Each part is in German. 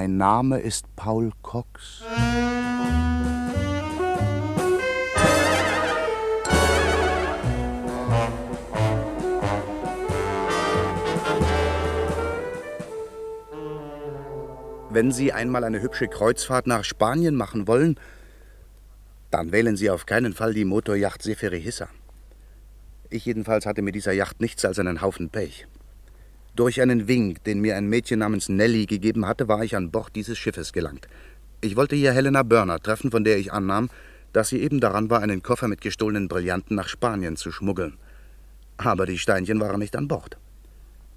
Mein Name ist Paul Cox. Wenn Sie einmal eine hübsche Kreuzfahrt nach Spanien machen wollen, dann wählen Sie auf keinen Fall die Motorjacht Seferi Hissa. Ich jedenfalls hatte mit dieser Yacht nichts als einen Haufen Pech. Durch einen Wink, den mir ein Mädchen namens Nelly gegeben hatte, war ich an Bord dieses Schiffes gelangt. Ich wollte hier Helena Burner treffen, von der ich annahm, dass sie eben daran war, einen Koffer mit gestohlenen Brillanten nach Spanien zu schmuggeln. Aber die Steinchen waren nicht an Bord.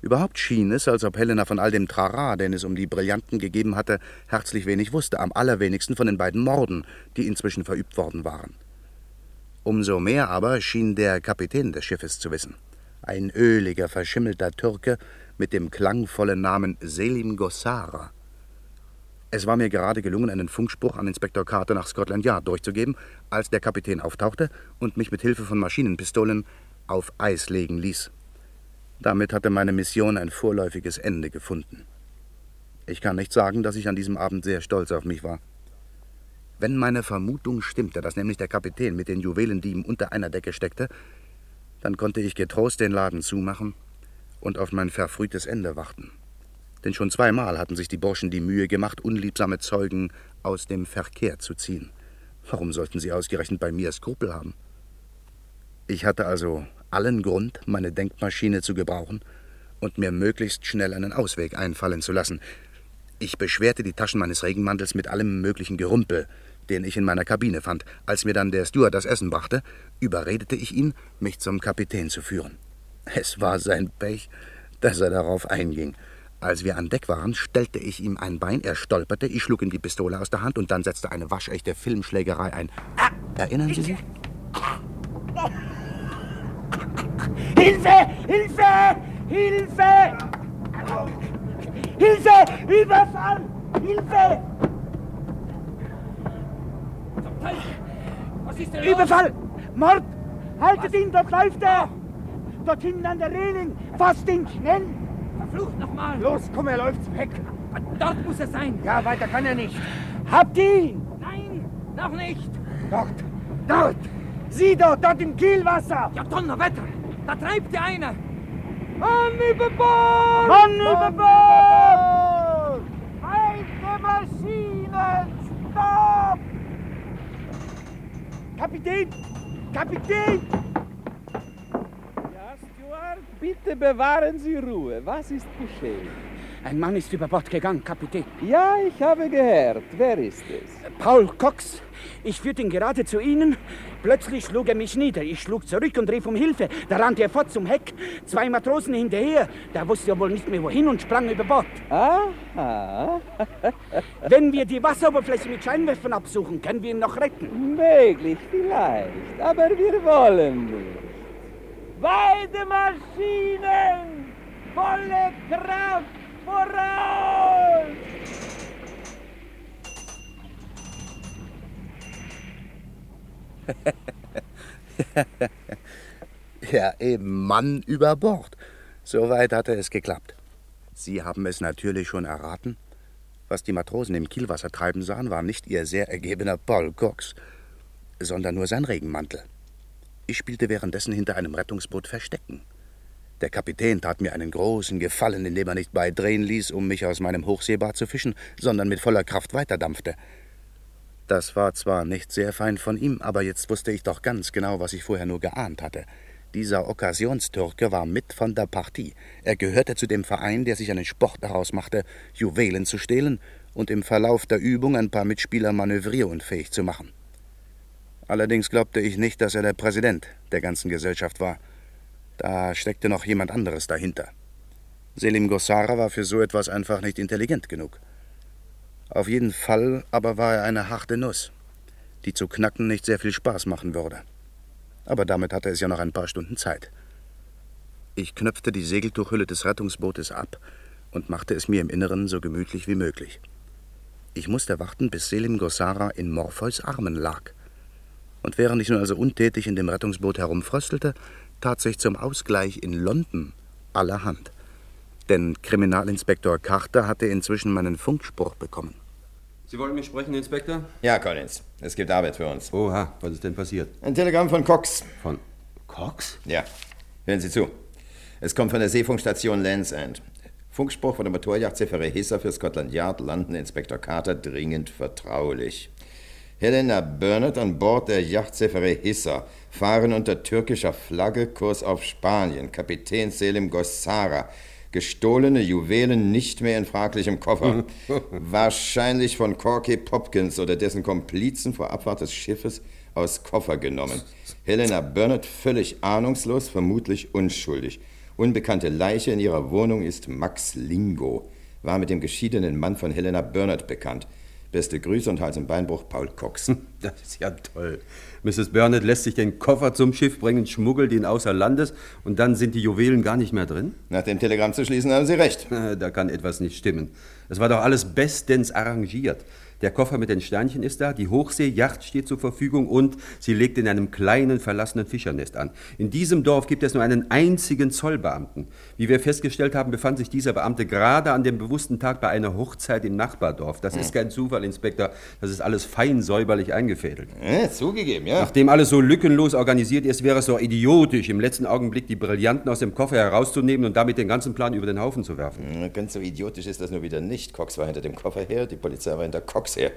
Überhaupt schien es, als ob Helena von all dem Trara, den es um die Brillanten gegeben hatte, herzlich wenig wusste, am allerwenigsten von den beiden Morden, die inzwischen verübt worden waren. Umso mehr aber schien der Kapitän des Schiffes zu wissen. Ein öliger, verschimmelter Türke mit dem klangvollen Namen Selim Gossara. Es war mir gerade gelungen, einen Funkspruch an Inspektor Carter nach Scotland Yard durchzugeben, als der Kapitän auftauchte und mich mit Hilfe von Maschinenpistolen auf Eis legen ließ. Damit hatte meine Mission ein vorläufiges Ende gefunden. Ich kann nicht sagen, dass ich an diesem Abend sehr stolz auf mich war. Wenn meine Vermutung stimmte, dass nämlich der Kapitän mit den Juwelendieben unter einer Decke steckte, dann konnte ich getrost den Laden zumachen und auf mein verfrühtes Ende warten. Denn schon zweimal hatten sich die Burschen die Mühe gemacht, unliebsame Zeugen aus dem Verkehr zu ziehen. Warum sollten sie ausgerechnet bei mir Skrupel haben? Ich hatte also allen Grund, meine Denkmaschine zu gebrauchen und mir möglichst schnell einen Ausweg einfallen zu lassen. Ich beschwerte die Taschen meines Regenmantels mit allem möglichen Gerümpel, den ich in meiner Kabine fand. Als mir dann der Steward das Essen brachte, überredete ich ihn, mich zum Kapitän zu führen. Es war sein Pech, dass er darauf einging. Als wir an Deck waren, stellte ich ihm ein Bein, er stolperte, ich schlug ihm die Pistole aus der Hand und dann setzte eine waschechte Filmschlägerei ein. Erinnern Sie sich? Hilfe! Hilfe! Hilfe! Hilfe! Überfall! Hilfe! Was ist denn Überfall! Mord! Haltet ihn, dort läuft er! Dort hinten an der Reling! Fasst ihn schnell! Verflucht nochmal! Los, komm, er läuft weg! Dort muss er sein! Ja, weiter kann er nicht! Habt ihn! Nein, noch nicht! Dort! Dort! Sieh dort, dort im Kielwasser! Ja, Donnerwetter! Da treibt der eine! Mann über Bord! Mann über Bord! Alte Maschinen! Stopp! Kapitän! Kapitän! Bitte bewahren Sie Ruhe. Was ist geschehen? Ein Mann ist über Bord gegangen, Kapitän. Ja, ich habe gehört. Wer ist es? Paul Cox. Ich führte ihn gerade zu Ihnen. Plötzlich schlug er mich nieder. Ich schlug zurück und rief um Hilfe. Da rannte er fort zum Heck. Zwei Matrosen hinterher. Der wusste ja wohl nicht mehr wohin und sprang über Bord. Aha. Wenn wir die Wasseroberfläche mit Scheinwerfern absuchen, können wir ihn noch retten. Möglich, vielleicht. Aber wir wollen nicht. Beide Maschinen! Volle Kraft! Voraus! ja, eben Mann über Bord. Soweit hatte es geklappt. Sie haben es natürlich schon erraten. Was die Matrosen im Kielwasser treiben sahen, war nicht ihr sehr ergebener Paul Cox, sondern nur sein Regenmantel. Ich spielte währenddessen hinter einem Rettungsboot Verstecken. Der Kapitän tat mir einen großen Gefallen, indem er nicht beidrehen ließ, um mich aus meinem Hochseebad zu fischen, sondern mit voller Kraft weiterdampfte. Das war zwar nicht sehr fein von ihm, aber jetzt wusste ich doch ganz genau, was ich vorher nur geahnt hatte. Dieser Okkasionstürke war mit von der Partie. Er gehörte zu dem Verein, der sich einen Sport daraus machte, Juwelen zu stehlen und im Verlauf der Übung ein paar Mitspieler manövrierunfähig zu machen. Allerdings glaubte ich nicht, dass er der Präsident der ganzen Gesellschaft war. Da steckte noch jemand anderes dahinter. Selim Gossara war für so etwas einfach nicht intelligent genug. Auf jeden Fall aber war er eine harte Nuss, die zu knacken nicht sehr viel Spaß machen würde. Aber damit hatte es ja noch ein paar Stunden Zeit. Ich knöpfte die Segeltuchhülle des Rettungsbootes ab und machte es mir im Inneren so gemütlich wie möglich. Ich musste warten, bis Selim Gossara in Morpheus Armen lag. Und während ich nun also untätig in dem Rettungsboot herumfröstelte, tat sich zum Ausgleich in London allerhand. Denn Kriminalinspektor Carter hatte inzwischen meinen Funkspruch bekommen. Sie wollen mich sprechen, Inspektor? Ja, Collins. Es gibt Arbeit für uns. Oha, was ist denn passiert? Ein Telegramm von Cox. Von Cox? Ja. Hören Sie zu. Es kommt von der Seefunkstation Land's End. Funkspruch von der Motorjacht Seferre Hisser für Scotland Yard, London, Inspektor Carter, dringend vertraulich. Helena Burnett an Bord der Yacht Seferre Hisser fahren unter türkischer Flagge Kurs auf Spanien. Kapitän Selim Gossara. Gestohlene Juwelen nicht mehr in fraglichem Koffer. Wahrscheinlich von Corky Popkins oder dessen Komplizen vor Abfahrt des Schiffes aus Koffer genommen. Helena Burnett völlig ahnungslos, vermutlich unschuldig. Unbekannte Leiche in ihrer Wohnung ist Max Lingo. War mit dem geschiedenen Mann von Helena Burnett bekannt. Beste Grüße und Hals- und Beinbruch, Paul Cox. Das ist ja toll. Mrs. Burnett lässt sich den Koffer zum Schiff bringen, schmuggelt ihn außer Landes und dann sind die Juwelen gar nicht mehr drin? Nach dem Telegramm zu schließen haben Sie recht. Da kann etwas nicht stimmen. Es war doch alles bestens arrangiert. Der Koffer mit den Sternchen ist da, die Hochseejacht steht zur Verfügung und sie legt in einem kleinen verlassenen Fischernest an. In diesem Dorf gibt es nur einen einzigen Zollbeamten. Wie wir festgestellt haben, befand sich dieser Beamte gerade an dem bewussten Tag bei einer Hochzeit im Nachbardorf. Das ist kein Zufall, Inspektor. Das ist alles fein säuberlich eingefädelt. Äh, zugegeben, ja. Nachdem alles so lückenlos organisiert ist, wäre es doch idiotisch, im letzten Augenblick die Brillanten aus dem Koffer herauszunehmen und damit den ganzen Plan über den Haufen zu werfen. Na, Ganz so idiotisch ist das nur wieder nicht. Cox war hinter dem Koffer her, die Polizei war hinter Cox her.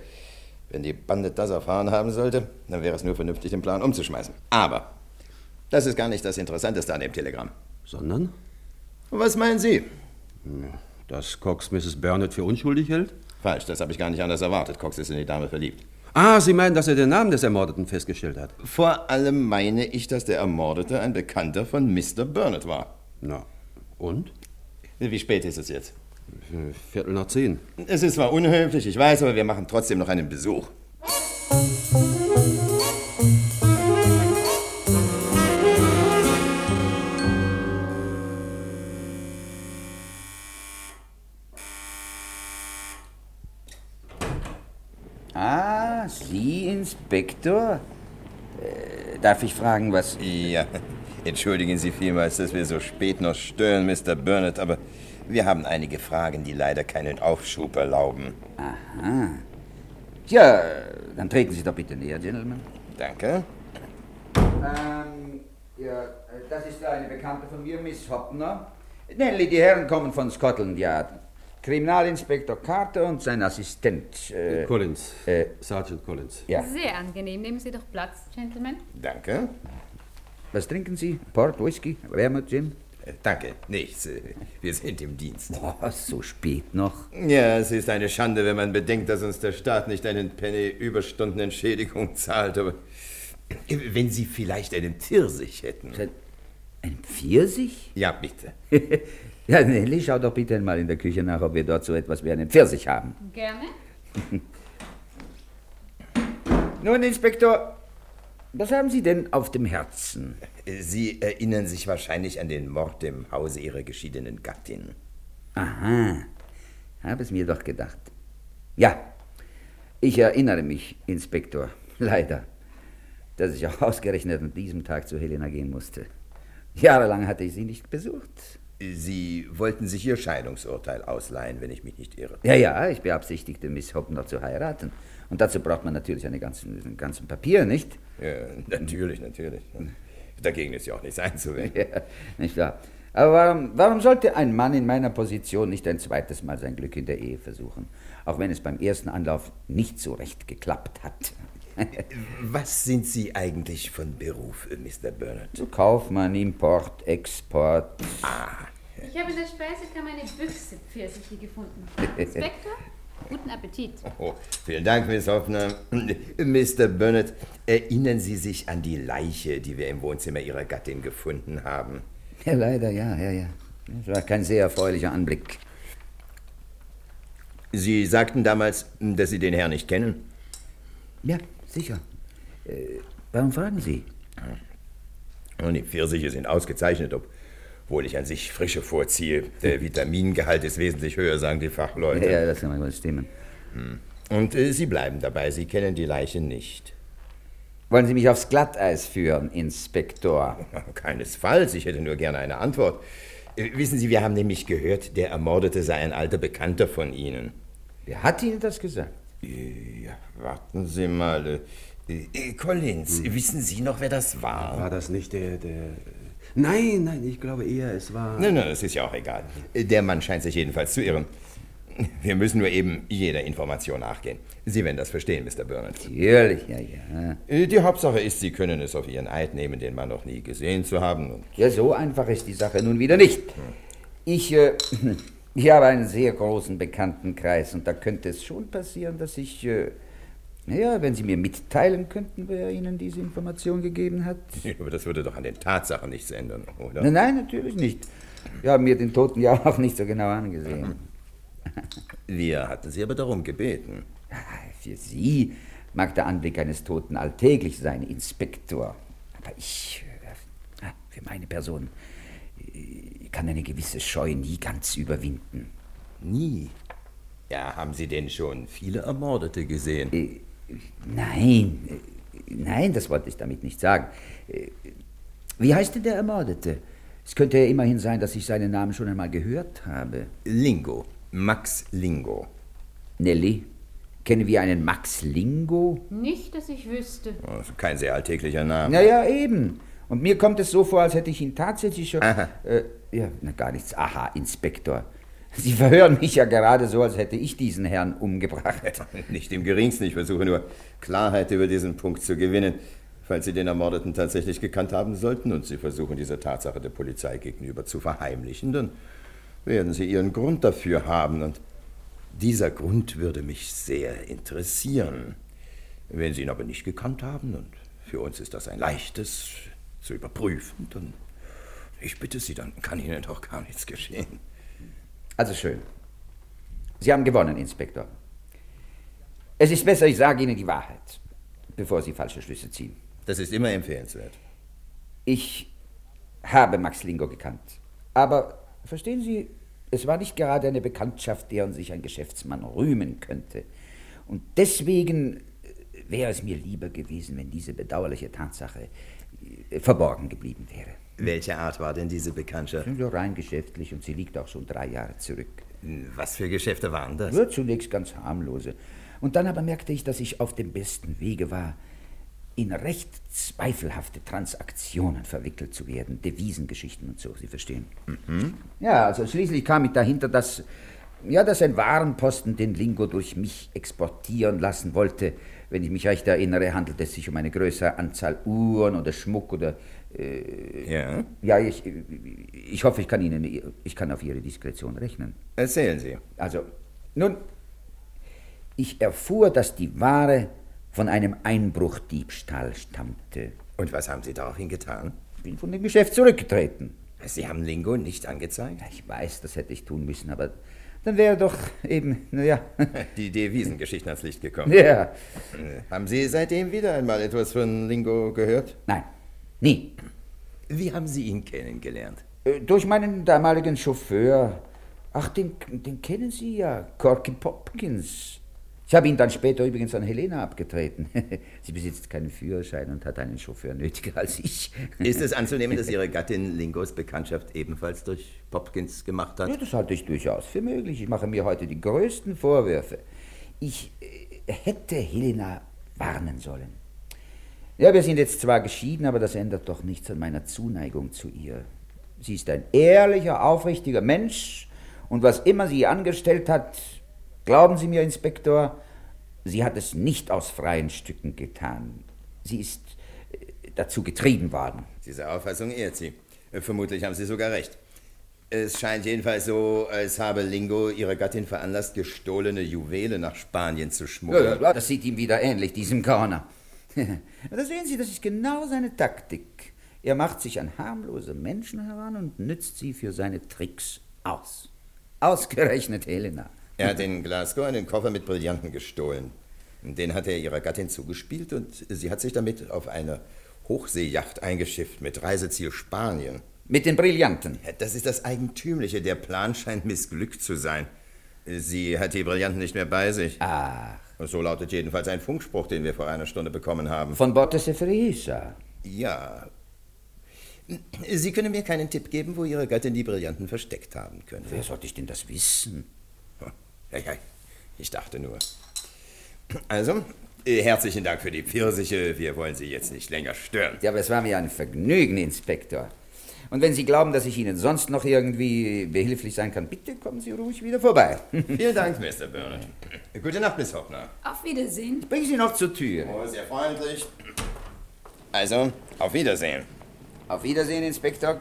Wenn die Bande das erfahren haben sollte, dann wäre es nur vernünftig, den Plan umzuschmeißen. Aber das ist gar nicht das Interessanteste an dem Telegramm. Sondern, Was meinen Sie? dass Cox Mrs. Burnett für unschuldig hält? Falsch, das habe ich gar nicht anders erwartet. Cox ist in die Dame verliebt. Ah, Sie meinen, dass er den Namen des Ermordeten festgestellt hat? Vor allem meine ich, dass der Ermordete ein Bekannter von Mr. Burnett war. Na, und? Wie spät ist es jetzt? Viertel nach zehn. Es ist zwar unhöflich, ich weiß, aber wir machen trotzdem noch einen Besuch. Ah, Sie, Inspektor? Äh, darf ich fragen, was... Ja, entschuldigen Sie vielmals, dass wir so spät noch stören, Mr. Burnett, aber wir haben einige Fragen, die leider keinen Aufschub erlauben. Aha. Tja, dann treten Sie doch bitte näher, Gentlemen. Danke. Ähm, ja, das ist eine Bekannte von mir, Miss Hoppner. Nelly, die Herren kommen von Scotland Yard. Kriminalinspektor Carter und sein Assistent. Äh, Collins. äh, Sergeant Collins. ja. Sehr angenehm. Nehmen Sie doch Platz, Gentlemen. Danke. Was trinken Sie? Port, Whisky, Wermut, Gin? Danke, nichts. Äh, Wir sind im Dienst. Boah, so spät noch. Ja, es ist eine Schande, wenn man bedenkt, dass uns der Staat nicht einen Penny Überstundenentschädigung zahlt, aber wenn Sie vielleicht einen Pfirsich hätten. Ein Pfirsich? Ja, bitte. ja, Nelly, schau doch bitte einmal in der Küche nach, ob wir dort so etwas wie einen Pfirsich haben. Gerne. Nun, Inspektor, was haben Sie denn auf dem Herzen? Sie erinnern sich wahrscheinlich an den Mord im Hause Ihrer geschiedenen Gattin. Aha, habe es mir doch gedacht. Ja, ich erinnere mich, Inspektor, leider, dass ich auch ausgerechnet an diesem Tag zu Helena gehen musste. Jahrelang hatte ich sie nicht besucht. Sie wollten sich Ihr Scheidungsurteil ausleihen, wenn ich mich nicht irre. Ja, ja, ich beabsichtigte, Miss Hoppner zu heiraten. Und dazu braucht man natürlich eine ganzen, einen ganzen Papier, nicht? Ja, natürlich, natürlich. Dagegen ist ja auch nichts einzuwenden. Ja, nicht wahr? Aber warum, warum sollte ein Mann in meiner Position nicht ein zweites Mal sein Glück in der Ehe versuchen? Auch wenn es beim ersten Anlauf nicht so recht geklappt hat. Was sind Sie eigentlich von Beruf, äh, Mr. Burnett? Kaufmann, Import, Export. Ich habe in der Speisekammer eine Büchse Pfirsiche gefunden. Inspektor, guten Appetit. Oh, vielen Dank, Miss Hoffner. Mr. Burnett, erinnern Sie sich an die Leiche, die wir im Wohnzimmer Ihrer Gattin gefunden haben? Ja, leider, ja, ja, ja. Das war kein sehr erfreulicher Anblick. Sie sagten damals, dass Sie den Herrn nicht kennen. Ja, sicher. Äh, warum fragen Sie? Und die Pfirsiche sind ausgezeichnet, obwohl ich an sich frische vorziehe. Der Vitamingehalt ist wesentlich höher, sagen die Fachleute. Ja, das kann man wohl stimmen. Und äh, Sie bleiben dabei, Sie kennen die Leiche nicht. Wollen Sie mich aufs Glatteis führen, Inspektor? Keinesfalls, ich hätte nur gerne eine Antwort. Äh, Wissen Sie, wir haben nämlich gehört, der Ermordete sei ein alter Bekannter von Ihnen. Wer hat Ihnen das gesagt? Ja, warten Sie mal. Äh, äh, Collins, wissen Sie noch, wer das war? War das nicht der, der... Nein, nein, ich glaube eher, es war... Nein, nein, es ist ja auch egal. Der Mann scheint sich jedenfalls zu irren. Wir müssen nur eben jeder Information nachgehen. Sie werden das verstehen, Mr. Burnett. Natürlich, ja, ja. Äh, Die Hauptsache ist, Sie können es auf Ihren Eid nehmen, den Mann noch nie gesehen zu haben. Ja, so einfach ist die Sache nun wieder nicht. Ich, äh, ich habe einen sehr großen Bekanntenkreis und da könnte es schon passieren, dass ich, äh, naja, wenn Sie mir mitteilen könnten, wer Ihnen diese Information gegeben hat. Aber das würde doch an den Tatsachen nichts ändern, oder? Nein, nein, natürlich nicht. Wir haben mir den Toten ja auch nicht so genau angesehen. Wir hatten Sie aber darum gebeten. Für Sie mag der Anblick eines Toten alltäglich sein, Inspektor. Aber ich, äh, für meine Person, äh, kann eine gewisse Scheu nie ganz überwinden. Nie? Ja, haben Sie denn schon viele Ermordete gesehen? Nein, nein, das wollte ich damit nicht sagen. Wie heißt denn der Ermordete? Es könnte ja immerhin sein, dass ich seinen Namen schon einmal gehört habe. Lingo. Max Lingo. Nelly, kennen wir einen Max Lingo? Nicht, dass ich wüsste. Also kein sehr alltäglicher Name. Naja, eben. Und mir kommt es so vor, als hätte ich ihn tatsächlich schon. Aha. Äh, ja, na, gar nichts. Aha, Inspektor. Sie verhören mich ja gerade so, als hätte ich diesen Herrn umgebracht. Nicht im geringsten. Ich versuche nur, Klarheit über diesen Punkt zu gewinnen. Falls Sie den Ermordeten tatsächlich gekannt haben sollten und Sie versuchen, diese Tatsache der Polizei gegenüber zu verheimlichen, dann werden Sie Ihren Grund dafür haben. Und dieser Grund würde mich sehr interessieren. Wenn Sie ihn aber nicht gekannt haben, und für uns ist das ein leichtes zu überprüfen, dann ich bitte Sie, dann kann Ihnen doch gar nichts geschehen. Also schön. Sie haben gewonnen, Inspektor. Es ist besser, ich sage Ihnen die Wahrheit, bevor Sie falsche Schlüsse ziehen. Das ist immer empfehlenswert. Ich habe Max Lingo gekannt. Aber verstehen Sie, es war nicht gerade eine Bekanntschaft, deren sich ein Geschäftsmann rühmen könnte. Und deswegen äh, wäre es mir lieber gewesen, wenn diese bedauerliche Tatsache äh, verborgen geblieben wäre. Welche Art war denn diese Bekanntschaft? Nur rein geschäftlich und sie liegt auch schon drei Jahre zurück. Was für Geschäfte waren das? Nur zunächst ganz harmlose. Und dann aber merkte ich, dass ich auf dem besten Wege war, in recht zweifelhafte Transaktionen verwickelt zu werden. Devisengeschichten und so, Sie verstehen. Ja, also schließlich kam ich dahinter, dass, ja, dass ein Warenposten den Lingo durch mich exportieren lassen wollte. Wenn ich mich recht erinnere, handelt es sich um eine größere Anzahl Uhren oder Schmuck oder. Äh, Ja? ja, ich, ich hoffe, ich kann Ihnen, ich kann auf Ihre Diskretion rechnen. Erzählen Sie. Also, nun, ich erfuhr, dass die Ware von einem Einbruchdiebstahl stammte. Und was haben Sie daraufhin getan? Ich bin von dem Geschäft zurückgetreten. Sie haben Lingo nicht angezeigt? Ich weiß, das hätte ich tun müssen, aber dann wäre doch eben, naja. Die Devisengeschichten ans Licht gekommen. Ja. Äh, Haben Sie seitdem wieder einmal etwas von Lingo gehört? Nein, nie. Wie haben Sie ihn kennengelernt? Äh, Durch meinen damaligen Chauffeur. Ach, den, den kennen Sie ja, Corky Popkins. Ich habe ihn dann später übrigens an Helena abgetreten. Sie besitzt keinen Führerschein und hat einen Chauffeur nötiger als ich. Ist es anzunehmen, dass Ihre Gattin Lingos Bekanntschaft ebenfalls durch Popkins gemacht hat? Ja, das halte ich durchaus für möglich. Ich mache mir heute die größten Vorwürfe. Ich äh, hätte Helena warnen sollen. Ja, wir sind jetzt zwar geschieden, aber das ändert doch nichts an meiner Zuneigung zu ihr. Sie ist ein ehrlicher, aufrichtiger Mensch und was immer sie angestellt hat, glauben Sie mir, Inspektor, sie hat es nicht aus freien Stücken getan. Sie ist äh, dazu getrieben worden. Diese Auffassung ehrt Sie. Äh, Vermutlich haben Sie sogar recht. Es scheint jedenfalls so, als habe Lingo Ihre Gattin veranlasst, gestohlene Juwele nach Spanien zu schmuggeln. ja, das sieht ihm wieder ähnlich, diesem Corner. da sehen Sie, das ist genau seine Taktik. Er macht sich an harmlose Menschen heran und nützt sie für seine Tricks aus. Ausgerechnet Helena. Er hat in Glasgow einen Koffer mit Brillanten gestohlen. Den hat er ihrer Gattin zugespielt und sie hat sich damit auf eine Hochseejacht eingeschifft mit Reiseziel Spanien. Mit den Brillanten. Das ist das Eigentümliche. Der Plan scheint missglückt zu sein. Sie hat die Brillanten nicht mehr bei sich. Ach, So lautet jedenfalls ein Funkspruch, den wir vor einer Stunde bekommen haben. von Borte Seferisa. Ja. Sie können mir keinen Tipp geben, wo Ihre Gattin die Brillanten versteckt haben könnte. Wer sollte ich denn das wissen? Ja, ja, ich dachte nur. Also, äh, herzlichen Dank für die Pfirsiche. Wir wollen Sie jetzt nicht länger stören. Ja, aber es war mir ein Vergnügen, Inspektor. Und wenn Sie glauben, dass ich Ihnen sonst noch irgendwie behilflich sein kann, bitte kommen Sie ruhig wieder vorbei. Vielen Dank, Mr. Burnett. Gute Nacht, Miss Hoffner. Auf Wiedersehen. Bringen Sie noch zur Tür. Oh, sehr freundlich. Also, auf Wiedersehen. Auf Wiedersehen, Inspektor.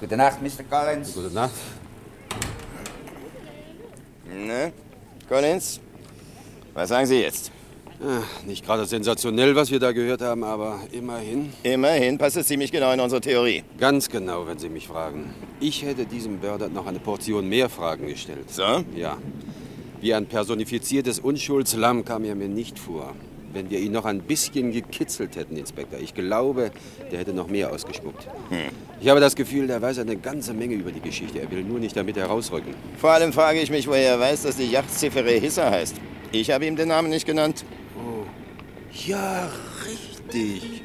Gute Nacht, Mr. Collins. Gute Nacht. Ne? Collins? Was sagen Sie jetzt? Ah, nicht gerade sensationell, was wir da gehört haben, aber immerhin. Immerhin passt es ziemlich genau in unsere Theorie. Ganz genau, wenn Sie mich fragen. Ich hätte diesem Burdett noch eine Portion mehr Fragen gestellt. So? Ja. Wie ein personifiziertes Unschuldslamm kam er mir nicht vor. Wenn wir ihn noch ein bisschen gekitzelt hätten, Inspektor, ich glaube, der hätte noch mehr ausgespuckt. Ich habe das Gefühl, der weiß eine ganze Menge über die Geschichte. Er will nur nicht damit herausrücken. Vor allem frage ich mich, woher er weiß, dass die Yacht Zifere Hissa heißt. Ich habe ihm den Namen nicht genannt. Ja, richtig.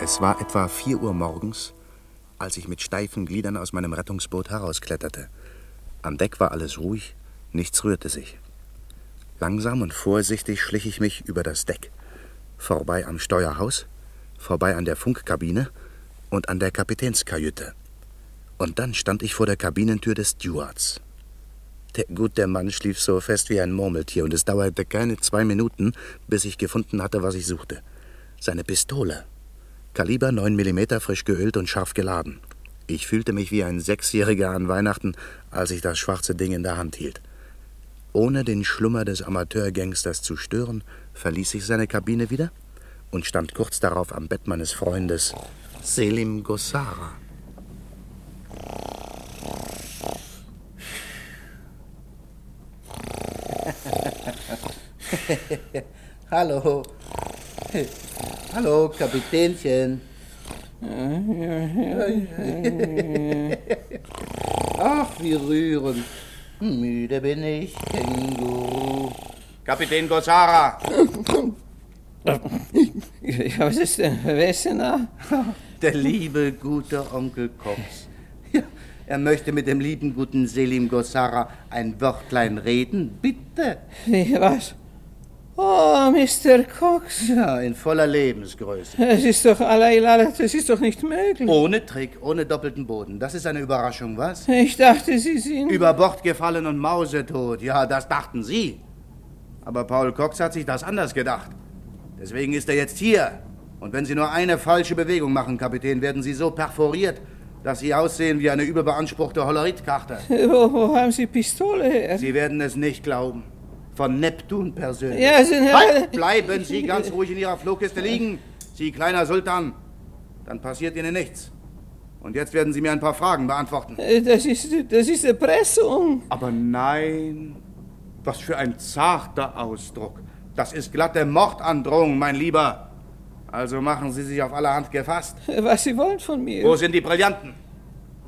Es war etwa 4 Uhr morgens, als ich mit steifen Gliedern aus meinem Rettungsboot herauskletterte. An Deck war alles ruhig, nichts rührte sich. Langsam und vorsichtig schlich ich mich über das Deck, vorbei am Steuerhaus, vorbei an der Funkkabine und an der Kapitänskajüte. Und dann stand ich vor der Kabinentür des Stewards. Der gute Mann schlief so fest wie ein Murmeltier, und es dauerte keine zwei Minuten, bis ich gefunden hatte, was ich suchte. Seine Pistole. Kaliber 9 mm frisch geölt und scharf geladen. Ich fühlte mich wie ein Sechsjähriger an Weihnachten, als ich das schwarze Ding in der Hand hielt. Ohne den Schlummer des Amateurgangsters zu stören, verließ ich seine Kabine wieder und stand kurz darauf am Bett meines Freundes Selim Gossara. Hallo. Hallo, Kapitänchen. Ach, wie rührend. Müde bin ich, Känguru. Kapitän Gossara! Ja, was ist denn? Wer ist denn da? Der liebe, gute Onkel Cox. Er möchte mit dem lieben, guten Selim Gossara ein Wörtlein reden. Bitte. Wie, was? Oh, Mr. Cox. Ja, in voller Lebensgröße. Das ist doch Alailala, das ist doch nicht möglich. Ohne Trick, ohne doppelten Boden. Das ist eine Überraschung, was? Ich dachte, Sie sind... Über Bord gefallen und mausetot. Ja, das dachten Sie. Aber Paul Cox hat sich das anders gedacht. Deswegen ist er jetzt hier. Und wenn Sie nur eine falsche Bewegung machen, Kapitän, werden Sie so perforiert, dass Sie aussehen wie eine überbeanspruchte Holoritkarte. Wo, wo haben Sie Pistole her? Sie werden es nicht glauben. Von Neptun persönlich. Ja, sind halt, bleiben Sie ganz ruhig in Ihrer Flugkiste liegen, Sie kleiner Sultan. Dann passiert Ihnen nichts. Und jetzt werden Sie mir ein paar Fragen beantworten. Das ist, das ist Erpressung. Aber nein, was für ein zarter Ausdruck. Das ist glatte Mordandrohung, mein Lieber. Also machen Sie sich auf allerhand gefasst. Was Sie wollen von mir? Wo sind die Brillanten?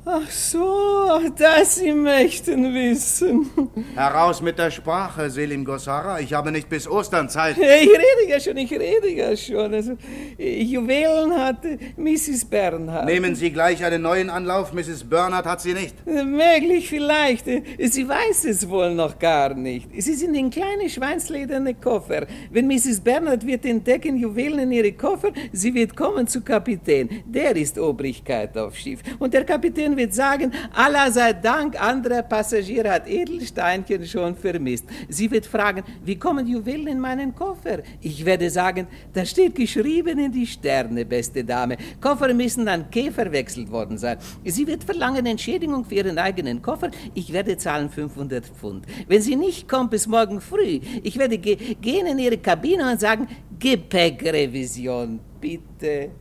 Ach so, das Sie möchten wissen. Heraus mit der Sprache, Selim Gossara. Ich habe nicht bis Ostern Zeit. Ich rede ja schon, ich rede ja schon. Also, Juwelen hat Mrs. Bernhardt. Nehmen Sie gleich einen neuen Anlauf. Mrs. Bernhardt hat sie nicht. Möglich vielleicht. Sie weiß es wohl noch gar nicht. Sie sind in kleine schweinslederne Koffer. Wenn Mrs. Bernhardt wird entdecken Juwelen in ihre Koffer, sie wird kommen zu Kapitän. Der ist Obrigkeit auf Schiff. Und der Kapitän wird sagen, Allah sei Dank, anderer Passagier hat Edelsteinchen schon vermisst. Sie wird fragen, wie kommen Juwelen in meinen Koffer? Ich werde sagen, da steht geschrieben in die Sterne, beste Dame. Koffer müssen an Käfer verwechselt worden sein. Sie wird verlangen Entschädigung für ihren eigenen Koffer. Ich werde zahlen 500 Pfund. Wenn sie nicht kommt bis morgen früh, ich werde ge gehen in ihre Kabine und sagen, Gepäckrevision, bitte.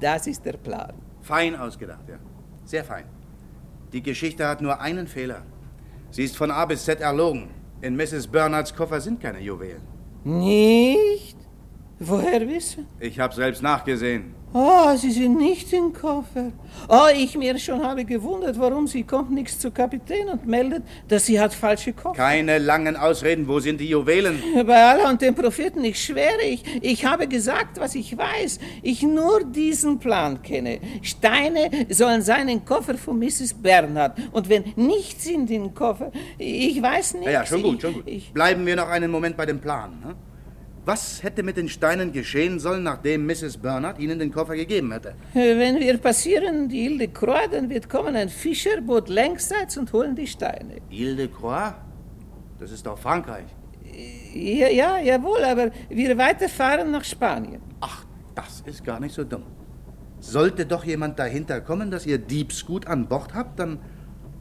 Das ist der Plan. Fein ausgedacht, ja. Sehr fein. Die Geschichte hat nur einen Fehler. Sie ist von A bis Z erlogen. In Mrs. Bernhards Koffer sind keine Juwelen. Nicht? Woher wissen? Ich habe selbst nachgesehen. Oh, Sie sind nicht im Koffer. Oh, ich mir schon habe gewundert, warum sie kommt nichts zu Kapitän und meldet, dass sie hat falsche Koffer. Keine langen Ausreden. Wo sind die Juwelen? Bei Allah und dem Propheten, ich schwöre, ich, ich habe gesagt, was ich weiß. Ich nur diesen Plan kenne. Steine sollen sein im Koffer von Mrs. Bernhard. Und wenn nichts in den Koffer, ich weiß nicht. Ja, ja, schon gut, schon gut. Bleiben wir noch einen Moment bei dem Plan. Ne? Was hätte mit den Steinen geschehen sollen, nachdem Mrs. Bernard Ihnen den Koffer gegeben hätte? Wenn wir passieren die Ile de Croix, dann wird kommen ein Fischerboot längsseits und holen die Steine. Ile de Croix? Das ist doch Frankreich. Ja, ja, jawohl, aber wir weiterfahren nach Spanien. Ach, das ist gar nicht so dumm. Sollte doch jemand dahinter kommen, dass ihr Diebsgut an Bord habt, dann,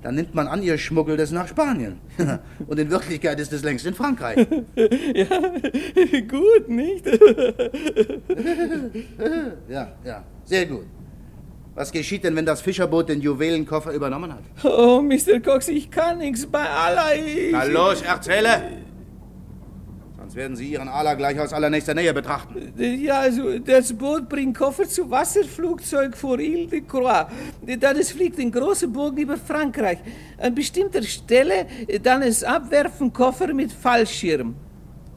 dann nimmt man an, ihr schmuggelt es nach Spanien. Und in Wirklichkeit ist es längst in Frankreich. ja, gut, nicht? ja, ja, sehr gut. Was geschieht denn, wenn das Fischerboot den Juwelenkoffer übernommen hat? Oh, Mr. Cox, ich kann nichts bei. Ich... Na los, erzähle! Werden Sie Ihren Allah gleich aus allernächster Nähe betrachten. Ja, also das Boot bringt Koffer zu Wasserflugzeug vor Ile de Croix. Dann es fliegt in große Bogen über Frankreich. An bestimmter Stelle dann es abwerfen Koffer mit Fallschirm.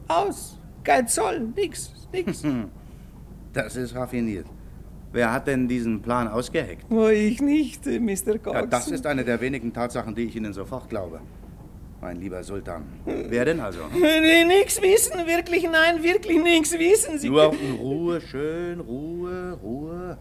Aus. Kein Zoll, nix, nix. Das ist raffiniert. Wer hat denn diesen Plan ausgeheckt? Oh, ich nicht, Mr. Cox. Ja, das ist eine der wenigen Tatsachen, die ich Ihnen sofort glaube. Mein lieber Sultan. Wer denn also? Nix wissen, wirklich, nein, wirklich nix wissen. Sie Nur in Ruhe, schön, Ruhe, Ruhe.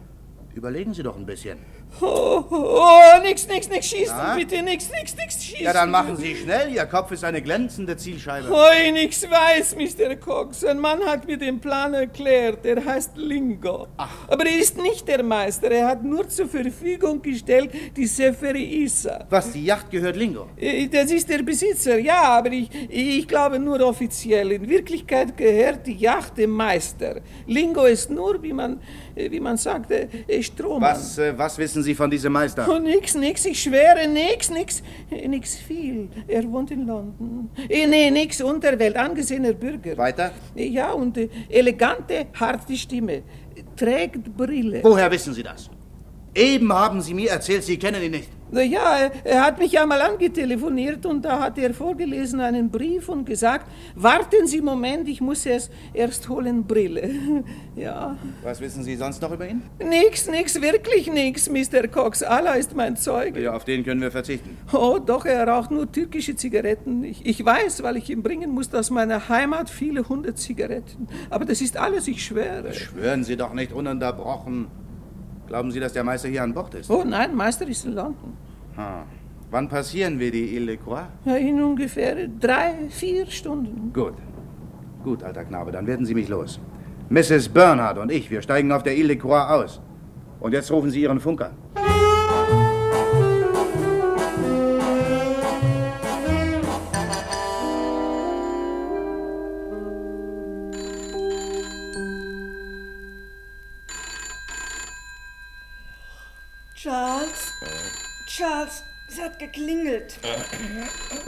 Überlegen Sie doch ein bisschen. Oh, oh, nix, nix, nix, schießen, Ja? bitte, nix, nix, nix, schießen. Ja, dann machen Sie schnell. Ihr Kopf ist eine glänzende Zielscheibe. Oi, nix weiß, Mr. Cox. Ein Mann hat mir den Plan erklärt. Er heißt Lingo. Aber er ist nicht der Meister. Er hat nur zur Verfügung gestellt die Seferi Issa. Was, die Yacht gehört Lingo? Äh, Das ist der Besitzer, ja, aber ich, ich glaube nur offiziell. In Wirklichkeit gehört die Yacht dem Meister. Lingo ist nur, wie man, wie man sagt, äh, Strohmann. Was, äh, was wissen Sie von diesem Meister? Oh, nix, nix, ich schwöre, nix, nix, äh, nix viel. Er wohnt in London. Äh, nee, nix, Unterwelt, angesehener Bürger. Weiter? Äh, Ja, und äh, elegante, harte Stimme. Trägt Brille. Woher wissen Sie das? Eben haben Sie mir erzählt, Sie kennen ihn nicht. Na Ja, er, hat mich einmal angetelefoniert und da hat er vorgelesen einen Brief und gesagt, warten Sie einen Moment, ich muss es erst holen, Brille. Ja. Was wissen Sie sonst noch über ihn? Nix, nix, wirklich nix, Mr. Cox. Allah ist mein Zeuge. Ja, auf den können wir verzichten. Oh, doch, er raucht nur türkische Zigaretten. Ich, ich weiß, weil ich ihm bringen musste aus meiner Heimat viele hundert Zigaretten. Aber das ist alles, ich schwöre. Schwören Sie doch nicht ununterbrochen. Glauben Sie, dass der Meister hier an Bord ist? Oh nein, Meister ist in London. Ha. Wann passieren wir die Ile de Croix? Ja, in ungefähr drei, vier Stunden. Gut. Gut, alter Knabe, dann werden Sie mich los. Mrs. Bernhard und ich, wir steigen auf der Ile de Croix aus. Und jetzt rufen Sie Ihren Funker. Charles? Charles, es hat geklingelt.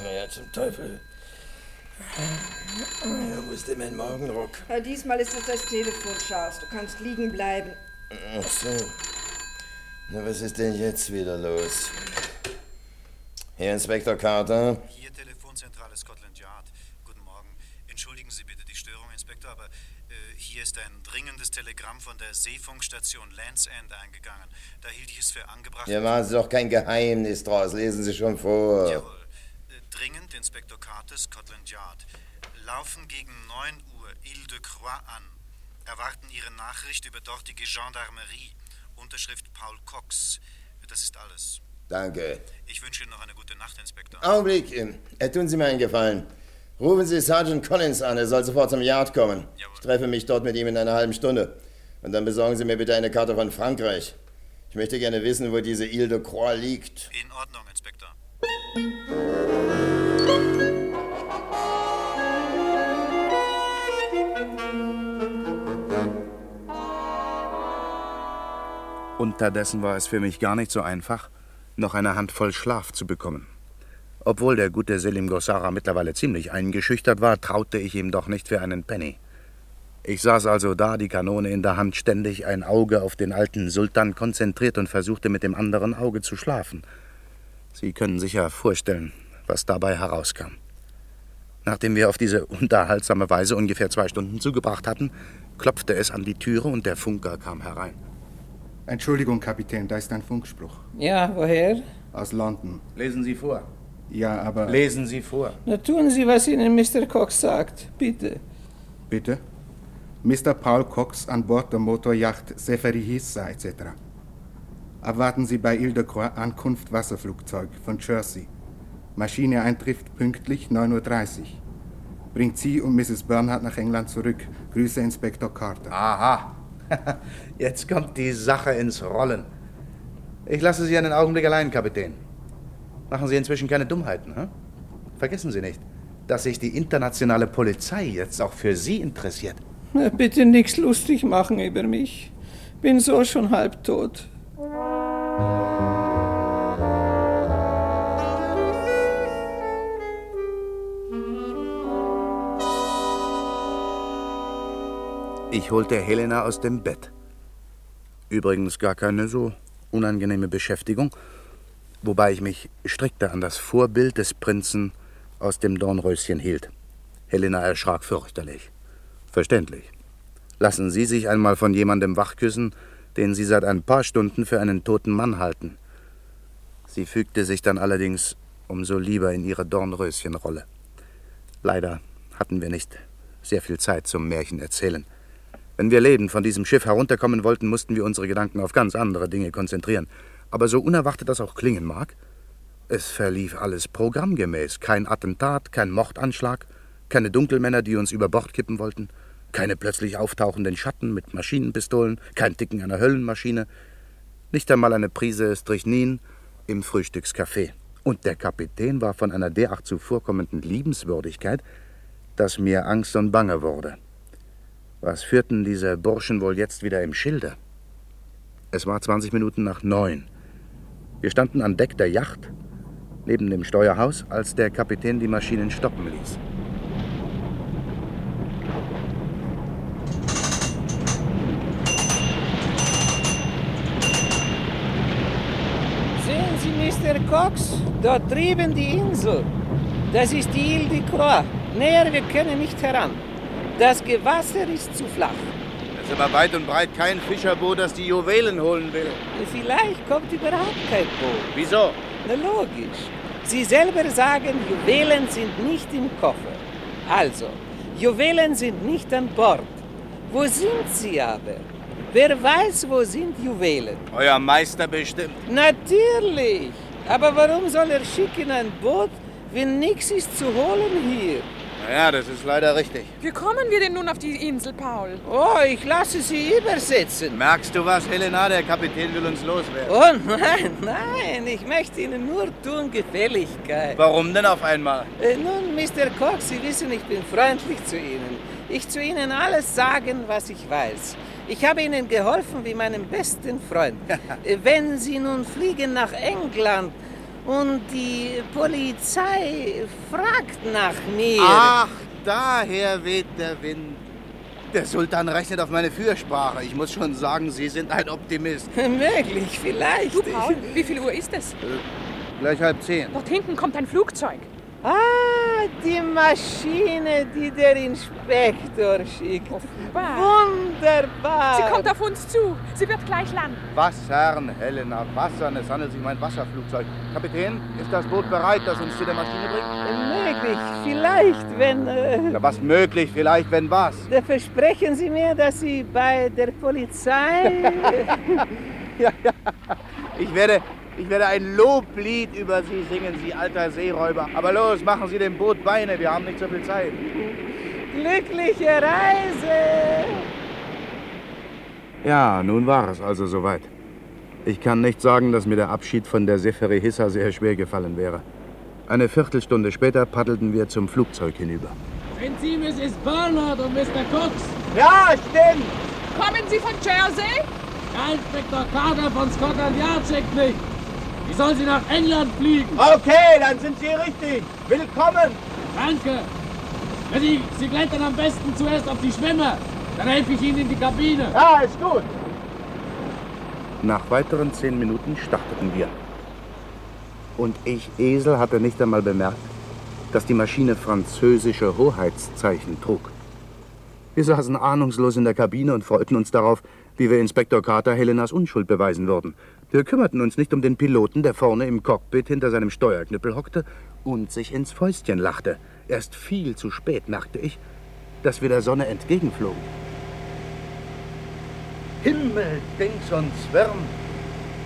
Naja, zum Teufel. Ja, wo ist denn mein Morgenrock? Ja, diesmal ist es das Telefon, Charles. Du kannst liegen bleiben. Ach so. Na, was ist denn jetzt wieder los? Herr Inspektor Carter? Hier Telefonzentrale Scotland Yard. Guten Morgen. Entschuldigen Sie bitte die Störung, Inspektor, aber äh, hier ist ein dringendes Telegramm von der Seefunkstation Land's End eingegangen. Da hielt ich es für angebracht. Hier machen Sie doch kein Geheimnis draus. Lesen Sie schon vor. Jawohl. Äh, dringend, Inspektor Carter, Scotland Yard. Laufen gegen 9 Uhr Ile de Croix an. Erwarten Ihre Nachricht über dortige Gendarmerie. Unterschrift Paul Cox. Das ist alles. Danke. Ich wünsche Ihnen noch eine gute Nacht, Inspektor. Augenblick. Äh, tun Sie mir einen Gefallen. Rufen Sie Sergeant Collins an. Er soll sofort zum Yard kommen. Ich treffe mich dort mit ihm in einer halben Stunde. Und dann besorgen Sie mir bitte eine Karte von Frankreich. Ich möchte gerne wissen, wo diese Ile de Croix liegt. In Ordnung, Inspektor. Unterdessen war es für mich gar nicht so einfach, noch eine Handvoll Schlaf zu bekommen. Obwohl der gute Selim Gossara mittlerweile ziemlich eingeschüchtert war, traute ich ihm doch nicht für einen Penny. Ich saß also da, die Kanone in der Hand, ständig ein Auge auf den alten Sultan konzentriert und versuchte mit dem anderen Auge zu schlafen. Sie können sich ja vorstellen, was dabei herauskam. Nachdem wir auf diese unterhaltsame Weise ungefähr zwei Stunden zugebracht hatten, klopfte es an die Türe und der Funker kam herein. Entschuldigung, Kapitän, da ist ein Funkspruch. Ja, woher? Aus London. Lesen Sie vor. Ja, aber. Lesen Sie vor. Na tun Sie, was Ihnen Mr. Cox sagt, bitte. Bitte? Mr. Paul Cox an Bord der Motoryacht Seferi Hissa etc. Erwarten Sie bei Ile de Croix Ankunft Wasserflugzeug von Jersey. Maschine eintrifft pünktlich 9.30 Uhr. Bringt Sie und Mrs. Bernhardt nach England zurück. Grüße Inspektor Carter. Aha. Jetzt kommt die Sache ins Rollen. Ich lasse Sie einen Augenblick allein, Kapitän. Machen Sie inzwischen keine Dummheiten, hm? Vergessen Sie nicht, dass sich die internationale Polizei jetzt auch für Sie interessiert. Na, bitte nichts lustig machen über mich. Bin so schon halbtot. Ich holte Helena aus dem Bett. Übrigens gar keine so unangenehme Beschäftigung, wobei ich mich strikte an das Vorbild des Prinzen aus dem Dornröschen hielt. Helena erschrak fürchterlich. Verständlich. Lassen Sie sich einmal von jemandem wachküssen, den Sie seit ein paar Stunden für einen toten Mann halten. Sie fügte sich dann allerdings umso lieber in ihre Dornröschenrolle. Leider hatten wir nicht sehr viel Zeit zum Märchen erzählen. Wenn wir lebend von diesem Schiff herunterkommen wollten, mussten wir unsere Gedanken auf ganz andere Dinge konzentrieren. Aber so unerwartet das auch klingen mag, es verlief alles programmgemäß. Kein Attentat, kein Mordanschlag, keine Dunkelmänner, die uns über Bord kippen wollten, keine plötzlich auftauchenden Schatten mit Maschinenpistolen, kein Ticken einer Höllenmaschine, nicht einmal eine Prise Strychnin im Frühstückscafé. Und der Kapitän war von einer derart zuvorkommenden Liebenswürdigkeit, dass mir Angst und Bange wurde. Was führten diese Burschen wohl jetzt wieder im Schilde? Es war 20 Minuten nach neun. Wir standen an Deck der Yacht, neben dem Steuerhaus, als der Kapitän die Maschinen stoppen ließ. Sehen Sie, Mr. Cox, dort drüben die Insel. Das ist die Ile de Croix. Näher, wir können nicht heran. Das Gewasser ist zu flach. Ist aber weit und breit kein Fischerboot, das die Juwelen holen will. Vielleicht kommt überhaupt kein Boot. Wieso? Na logisch. Sie selber sagen, Juwelen sind nicht im Koffer. Also, Juwelen sind nicht an Bord. Wo sind sie aber? Wer weiß, wo sind Juwelen? Euer Meister bestimmt. Natürlich. Aber warum soll er schicken ein Boot, wenn nichts ist zu holen hier? Ja, das ist leider richtig. Wie kommen wir denn nun auf die Insel, Paul? Oh, ich lasse Sie übersetzen. Merkst du was, Helena? Der Kapitän will uns loswerden. Oh nein, nein, ich möchte Ihnen nur tun Gefälligkeit. Warum denn auf einmal? Äh, nun, Mr. Cox, Sie wissen, ich bin freundlich zu Ihnen. Ich zu Ihnen alles sagen, was ich weiß. Ich habe Ihnen geholfen wie meinem besten Freund. Äh, Wenn Sie nun fliegen nach England und die Polizei fragt nach mir. Ach, daher weht der Wind. Der Sultan rechnet auf meine Fürsprache. Ich muss schon sagen, Sie sind ein Optimist. Möglich, vielleicht. Du, Paul, wie viel Uhr ist es? Gleich halb zehn. Dort hinten kommt ein Flugzeug. Ah, die Maschine, die der Inspektor schickt. Wunderbar. Sie kommt auf uns zu. Sie wird gleich landen. Wassern, Helena, Wassern. Es handelt sich um ein Wasserflugzeug. Kapitän, ist das Boot bereit, das uns zu der Maschine bringt? Möglich, vielleicht, wenn... Äh, Ja, was möglich, vielleicht, wenn was. da versprechen Sie mir, dass Sie bei der Polizei... ja, ja. Ich werde, ich werde ein Loblied über Sie singen, Sie alter Seeräuber. Aber los, machen Sie dem Boot Beine, wir haben nicht so viel Zeit. Glückliche Reise! Ja, nun war es also soweit. Ich kann nicht sagen, dass mir der Abschied von der Seferi Hissa sehr schwer gefallen wäre. Eine Viertelstunde später paddelten wir zum Flugzeug hinüber. Sind Sie Mrs. Bernard und Mr. Cox? Ja, stimmt. Kommen Sie von Jersey? Ja, Inspektor Carter von Scotland Yard schickt mich. Ich soll Sie nach England fliegen. Okay, dann sind Sie richtig. Willkommen. Danke. Ja, Sie, Sie klettern am besten zuerst auf die Schwimmer. Dann helfe ich Ihnen in die Kabine. Ja, ist gut. Nach weiteren zehn Minuten starteten wir. Und ich, Esel, hatte nicht einmal bemerkt, dass die Maschine französische Hoheitszeichen trug. Wir saßen ahnungslos in der Kabine und freuten uns darauf, wie wir Inspektor Carter Helenas Unschuld beweisen würden. Wir kümmerten uns nicht um den Piloten, der vorne im Cockpit hinter seinem Steuerknüppel hockte und sich ins Fäustchen lachte. Erst viel zu spät merkte ich, dass wir der Sonne entgegenflogen. Himmel, Dings und Zwirn.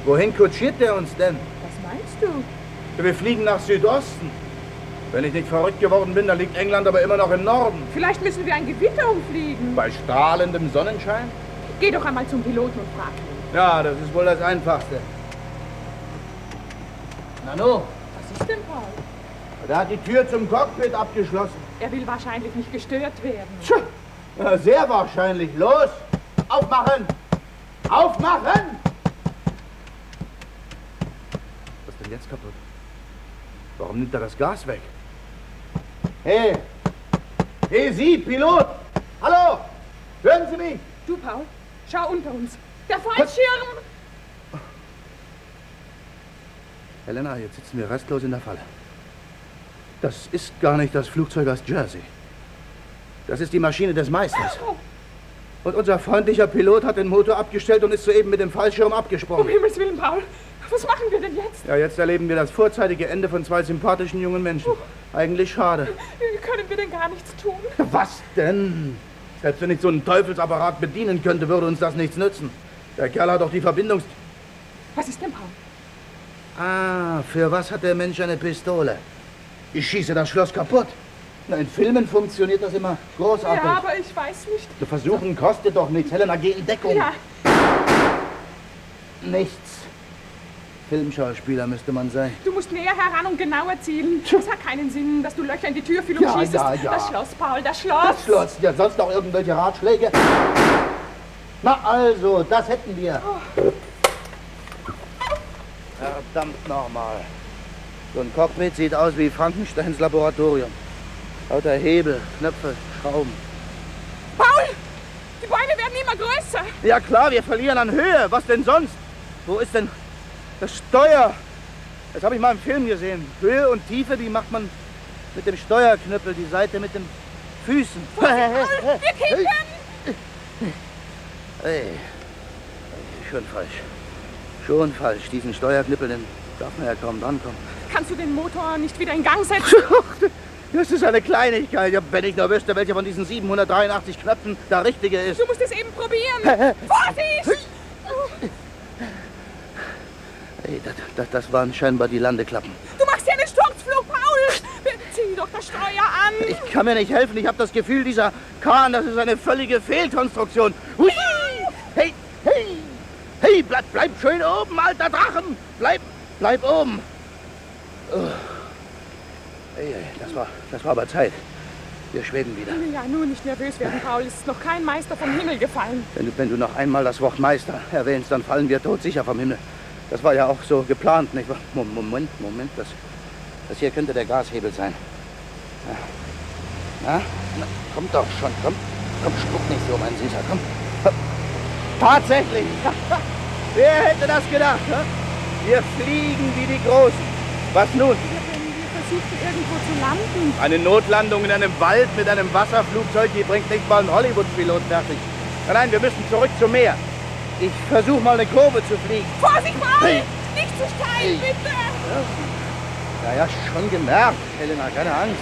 Wohin kutschiert der uns denn? Was meinst du? Wir fliegen nach Südosten. Wenn ich nicht verrückt geworden bin, dann liegt England aber immer noch im Norden. Vielleicht müssen wir ein Gewitter umfliegen. Bei strahlendem Sonnenschein? Geh doch einmal zum Piloten und frag ihn. Ja, das ist wohl das Einfachste. Nano, Was ist denn, Paul? der hat die Tür zum Cockpit abgeschlossen. Er will wahrscheinlich nicht gestört werden. Tja, ja, sehr wahrscheinlich. Los, aufmachen! Aufmachen! Was ist denn jetzt kaputt? Warum nimmt er das Gas weg? Hey! Hey, Sie, Pilot! Hallo! Hören Sie mich? Du, Paul, schau unter uns. Der Fallschirm! Helena, jetzt sitzen wir restlos in der Falle. Das ist gar nicht das Flugzeug aus Jersey. Das ist die Maschine des Meisters. Und unser freundlicher Pilot hat den Motor abgestellt und ist soeben mit dem Fallschirm Um abgesprungen. Himmels Willen, Paul. Was machen wir denn jetzt? Ja, jetzt erleben wir das vorzeitige Ende von zwei sympathischen jungen Menschen. Eigentlich schade. Können wir denn gar nichts tun? Was denn? Selbst wenn ich so einen Teufelsapparat bedienen könnte, würde uns das nichts nützen. Der Kerl hat doch die Verbindungs... Was ist denn, Paul? Ah, für was hat der Mensch eine Pistole? Ich schieße das Schloss kaputt. Na, in Filmen funktioniert das immer großartig. Ja, aber ich weiß nicht. Zu versuchen kostet doch nichts. Helena, geh in Deckung. Ja, Nichts. Filmschauspieler müsste man sein. du musst näher heran und genauer zielen. Es hat keinen Sinn, dass du Löcher in die Türfüllung Ja, schießt. ja, ja. Das Schloss, Paul, das Schloss. Das Schloss. Ja, sonst noch irgendwelche Ratschläge? Na also, das hätten wir. Verdammt nochmal. So ein Cockpit sieht aus wie Frankensteins Laboratorium. Lauter Hebel, Knöpfe, Schrauben. Paul! Die Beine werden immer größer. Ja klar, wir verlieren an Höhe. Was denn sonst? Wo ist denn das Steuer? Das habe ich mal im Film gesehen. Höhe und Tiefe, die macht man mit dem Steuerknüppel, die Seite mit den Füßen. Wir kippen! Hey, schon falsch. Schon falsch. Diesen Steuerknüppel, den darf man ja kaum drankommen. Kannst du den Motor nicht wieder in Gang setzen? Das ist eine Kleinigkeit. Ja, wenn ich nur wüsste, welcher von diesen 783 Knöpfen der richtige ist. Du musst es eben probieren. Vorsicht! Hey, das, das, das waren scheinbar die Landeklappen. Du machst ja einen Sturzflug, Paul! Zieh doch das Steuer an! Ich kann mir nicht helfen. Ich habe das Gefühl, dieser Kahn, das ist eine völlige Fehlkonstruktion. Hui! Hey, hey! Hey, bleib, bleib schön oben, alter Drachen! Bleib, bleib oben! Oh. Hey, hey, das war, das war aber Zeit. Wir schweben wieder. Ja, nur nicht nervös werden, Paul. Es ist noch kein Meister vom Himmel gefallen. Wenn du, wenn du noch einmal das Wort Meister erwähnst, dann fallen wir todsicher vom Himmel. Das war ja auch so geplant, nicht wahr? Mo- Moment, Moment, das, das hier könnte der Gashebel sein. Ja. Na, na, komm doch schon, komm. Komm, spuck nicht so, mein Süßer, komm. Tatsächlich! Wer hätte das gedacht? hä? Wir fliegen wie die Großen. Was nun? Versuchten irgendwo zu landen. Eine Notlandung in einem Wald mit einem Wasserflugzeug, die bringt nicht mal einen Hollywood-Pilot fertig. Nein, wir müssen zurück zum Meer. Ich versuche mal eine Kurve zu fliegen. Vorsicht, Paul! Nicht zu steil, bitte! Ja, ja, schon gemerkt, Helena, keine Angst.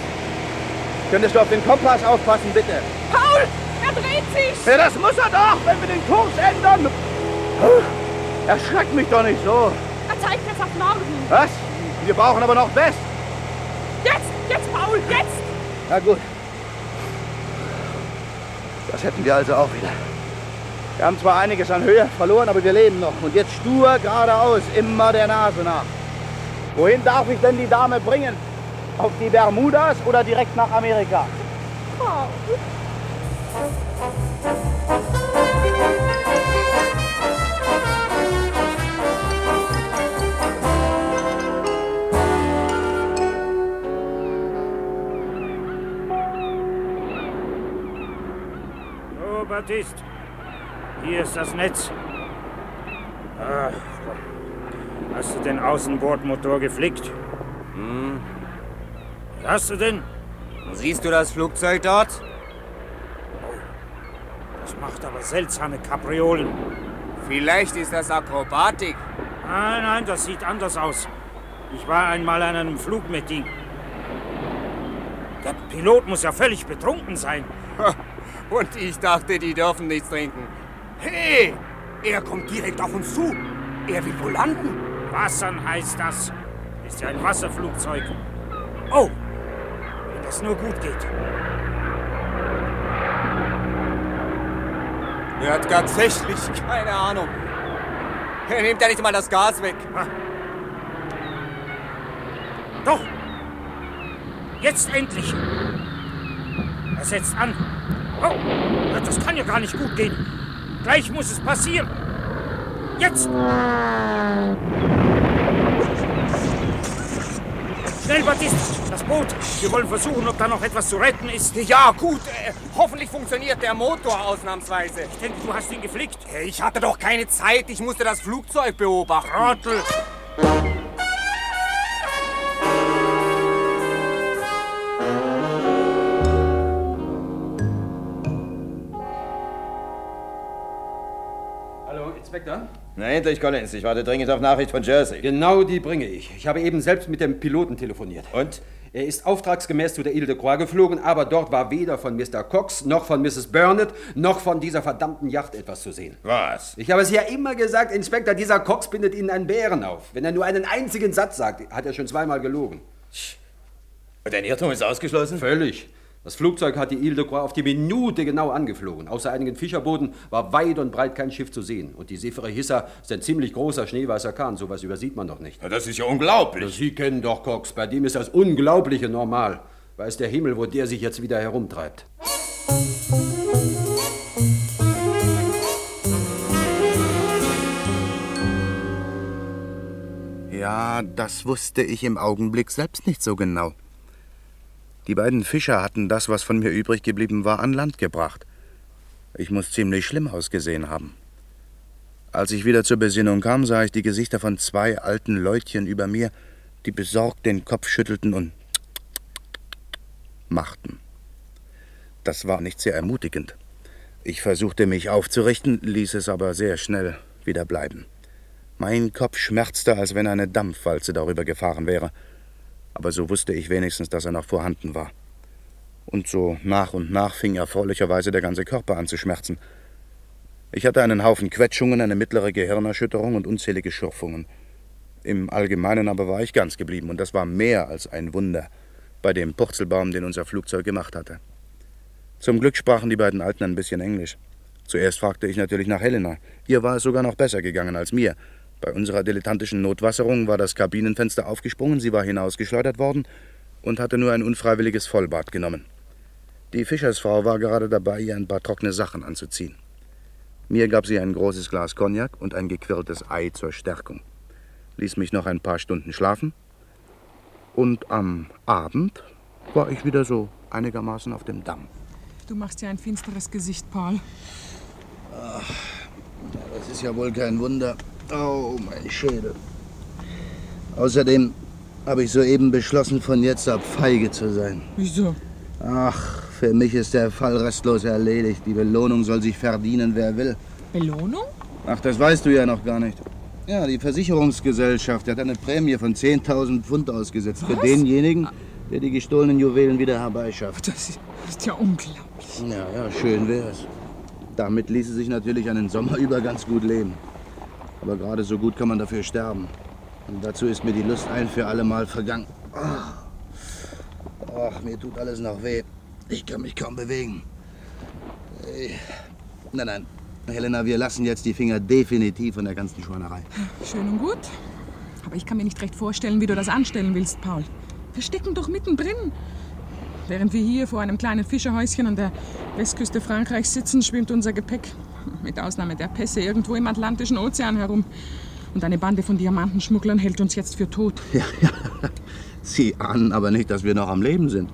Könntest du auf den Kompass aufpassen, bitte? Paul! Dreht sich! Ja, das muss er doch, wenn wir den Kurs ändern. Erschreck mich doch nicht so. Er zeigt jetzt auf Norden. Was? Wir brauchen aber noch West. Jetzt! Jetzt, Paul! Jetzt! Na gut. Das hätten wir also auch wieder. Wir haben zwar einiges an Höhe verloren, aber wir leben noch. Und jetzt stur geradeaus, immer der Nase nach. Wohin darf ich denn die Dame bringen? Auf die Bermudas oder direkt nach Amerika? Paul! Baptiste. Hier ist das Netz. Ah, hast du den Außenbordmotor geflickt? Hm. Hast du denn? Siehst du das Flugzeug dort? Macht aber seltsame Kapriolen. Vielleicht ist das Akrobatik. Nein, nein, das sieht anders aus. Ich war einmal an einem Flug mit ihm. Der Pilot muss ja völlig betrunken sein. Und ich dachte, die dürfen nichts trinken. Hey, er kommt direkt auf uns zu. Er will wohl landen. Wassern heißt das. Ist ja ein Wasserflugzeug. Oh, wenn das nur gut geht. Er hat tatsächlich keine Ahnung. Er nimmt ja nicht mal das Gas weg. Doch! Jetzt endlich! Er setzt an. Oh, das kann ja gar nicht gut gehen. Gleich muss es passieren. Jetzt! Schnell, Baptiste! Das Boot! Wir wollen versuchen, ob da noch etwas zu retten ist. Ja, gut. Äh, hoffentlich funktioniert der Motor ausnahmsweise. Ich denke, du hast ihn geflickt. Ich hatte doch keine Zeit. Ich musste das Flugzeug beobachten. Trottel! Hallo, Inspektor? Na, endlich, Collins. Ich warte dringend auf Nachricht von Jersey. Genau die bringe ich. Ich habe eben selbst mit dem Piloten telefoniert. Und? Er ist auftragsgemäß zu der Ile de Croix geflogen, aber dort war weder von Mr. Cox noch von Mrs. Burnett noch von dieser verdammten Yacht etwas zu sehen. Was? Ich habe es ja immer gesagt, Inspektor, dieser Cox bindet Ihnen einen Bären auf. Wenn er nur einen einzigen Satz sagt, hat er schon zweimal gelogen. Und ein Irrtum ist ausgeschlossen? Völlig. Das Flugzeug hat die Ile de Croix auf die Minute genau angeflogen. Außer einigen Fischerbooten war weit und breit kein Schiff zu sehen. Und die Seefere Hissa ist ein ziemlich großer schneeweißer Kahn. Sowas übersieht man doch nicht. Ja, das ist ja unglaublich. Sie kennen doch Cox. Bei dem ist das Unglaubliche normal. Weiß der Himmel, wo der sich jetzt wieder herumtreibt. Ja, das wusste ich im Augenblick selbst nicht so genau. Die beiden Fischer hatten das, was von mir übrig geblieben war, an Land gebracht. Ich muss ziemlich schlimm ausgesehen haben. Als ich wieder zur Besinnung kam, sah ich die Gesichter von zwei alten Leutchen über mir, die besorgt den Kopf schüttelten und machten. Das war nicht sehr ermutigend. Ich versuchte mich aufzurichten, ließ es aber sehr schnell wieder bleiben. Mein Kopf schmerzte, als wenn eine Dampfwalze darüber gefahren wäre aber so wusste ich wenigstens, dass er noch vorhanden war. Und so nach und nach fing erfreulicherweise der ganze Körper an zu schmerzen. Ich hatte einen Haufen Quetschungen, eine mittlere Gehirnerschütterung und unzählige Schürfungen. Im Allgemeinen aber war ich ganz geblieben, und das war mehr als ein Wunder bei dem Purzelbaum, den unser Flugzeug gemacht hatte. Zum Glück sprachen die beiden Alten ein bisschen Englisch. Zuerst fragte ich natürlich nach Helena. Ihr war es sogar noch besser gegangen als mir, bei unserer dilettantischen Notwasserung war das Kabinenfenster aufgesprungen, sie war hinausgeschleudert worden und hatte nur ein unfreiwilliges Vollbad genommen. Die Fischersfrau war gerade dabei, ihr ein paar trockene Sachen anzuziehen. Mir gab sie ein großes Glas Cognac und ein gequirltes Ei zur Stärkung, ließ mich noch ein paar Stunden schlafen und am Abend war ich wieder so einigermaßen auf dem Damm. Du machst ja ein finsteres Gesicht, Paul. Ach, das ist ja wohl kein Wunder. Oh, mein Schädel. Außerdem habe ich soeben beschlossen, von jetzt ab feige zu sein. Wieso? Ach, für mich ist der Fall restlos erledigt. Die Belohnung soll sich verdienen, wer will. Belohnung? Ach, das weißt du ja noch gar nicht. Ja, die Versicherungsgesellschaft hat eine Prämie von 10.000 Pfund ausgesetzt Was? für denjenigen, der die gestohlenen Juwelen wieder herbeischafft. Das ist ja unglaublich. Ja, ja, schön wär's. Damit ließe sich natürlich einen Sommer über ganz gut leben. Aber gerade so gut kann man dafür sterben. Und dazu ist mir die Lust ein für alle Mal vergangen. Ach, Ach mir tut alles noch weh. Ich kann mich kaum bewegen. Ey. Nein, nein. Helena, wir lassen jetzt die Finger definitiv von der ganzen Schweinerei. Schön und gut. Aber ich kann mir nicht recht vorstellen, wie du das anstellen willst, Paul. Wir stecken doch mittendrin. Während wir hier vor einem kleinen Fischerhäuschen an der Westküste Frankreichs sitzen, schwimmt unser Gepäck, mit Ausnahme der Pässe, irgendwo im Atlantischen Ozean herum. Und eine Bande von Diamantenschmugglern hält uns jetzt für tot. Sie ahnen aber nicht, dass wir noch am Leben sind.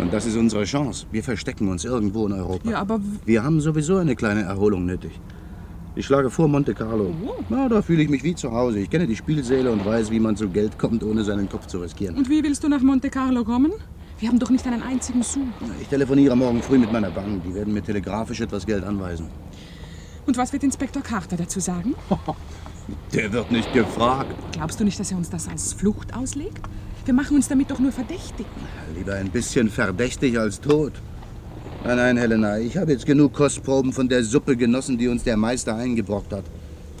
Und das ist unsere Chance. Wir verstecken uns irgendwo in Europa. Ja, aber Wir haben sowieso eine kleine Erholung nötig. Ich schlage vor Monte Carlo. Na, da fühle ich mich wie zu Hause. Ich kenne die Spielsäle und weiß, wie man zu Geld kommt, ohne seinen Kopf zu riskieren. Und wie willst du nach Monte Carlo kommen? Wir haben doch nicht einen einzigen Sou. Ich telefoniere morgen früh mit meiner Bank. Die werden mir telegrafisch etwas Geld anweisen. Und was wird Inspektor Carter dazu sagen? Der wird nicht gefragt. Glaubst du nicht, dass er uns das als Flucht auslegt? Wir machen uns damit doch nur verdächtig. Lieber ein bisschen verdächtig als tot. Nein, nein, Helena, ich habe jetzt genug Kostproben von der Suppe genossen, die uns der Meister eingebrockt hat.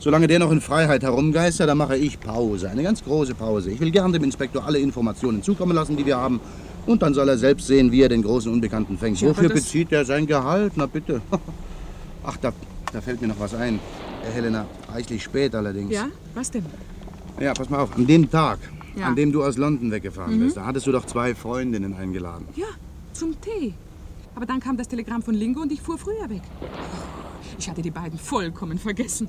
Solange der noch in Freiheit herumgeistert, dann mache ich Pause, eine ganz große Pause. Ich will gern dem Inspektor alle Informationen zukommen lassen, die wir haben. Und dann soll er selbst sehen, wie er den großen Unbekannten fängt. Ja, Wofür bezieht er sein Gehalt? Na bitte. Ach, da, da fällt mir noch was ein. Äh, Helena, reichlich spät allerdings. Ja? Was denn? Ja, pass mal auf. An dem Tag, Ja. an dem du aus London weggefahren Mhm. bist, da hattest du doch zwei Freundinnen eingeladen. Ja, zum Tee. Aber dann kam das Telegramm von Lingo und ich fuhr früher weg. Ich hatte die beiden vollkommen vergessen.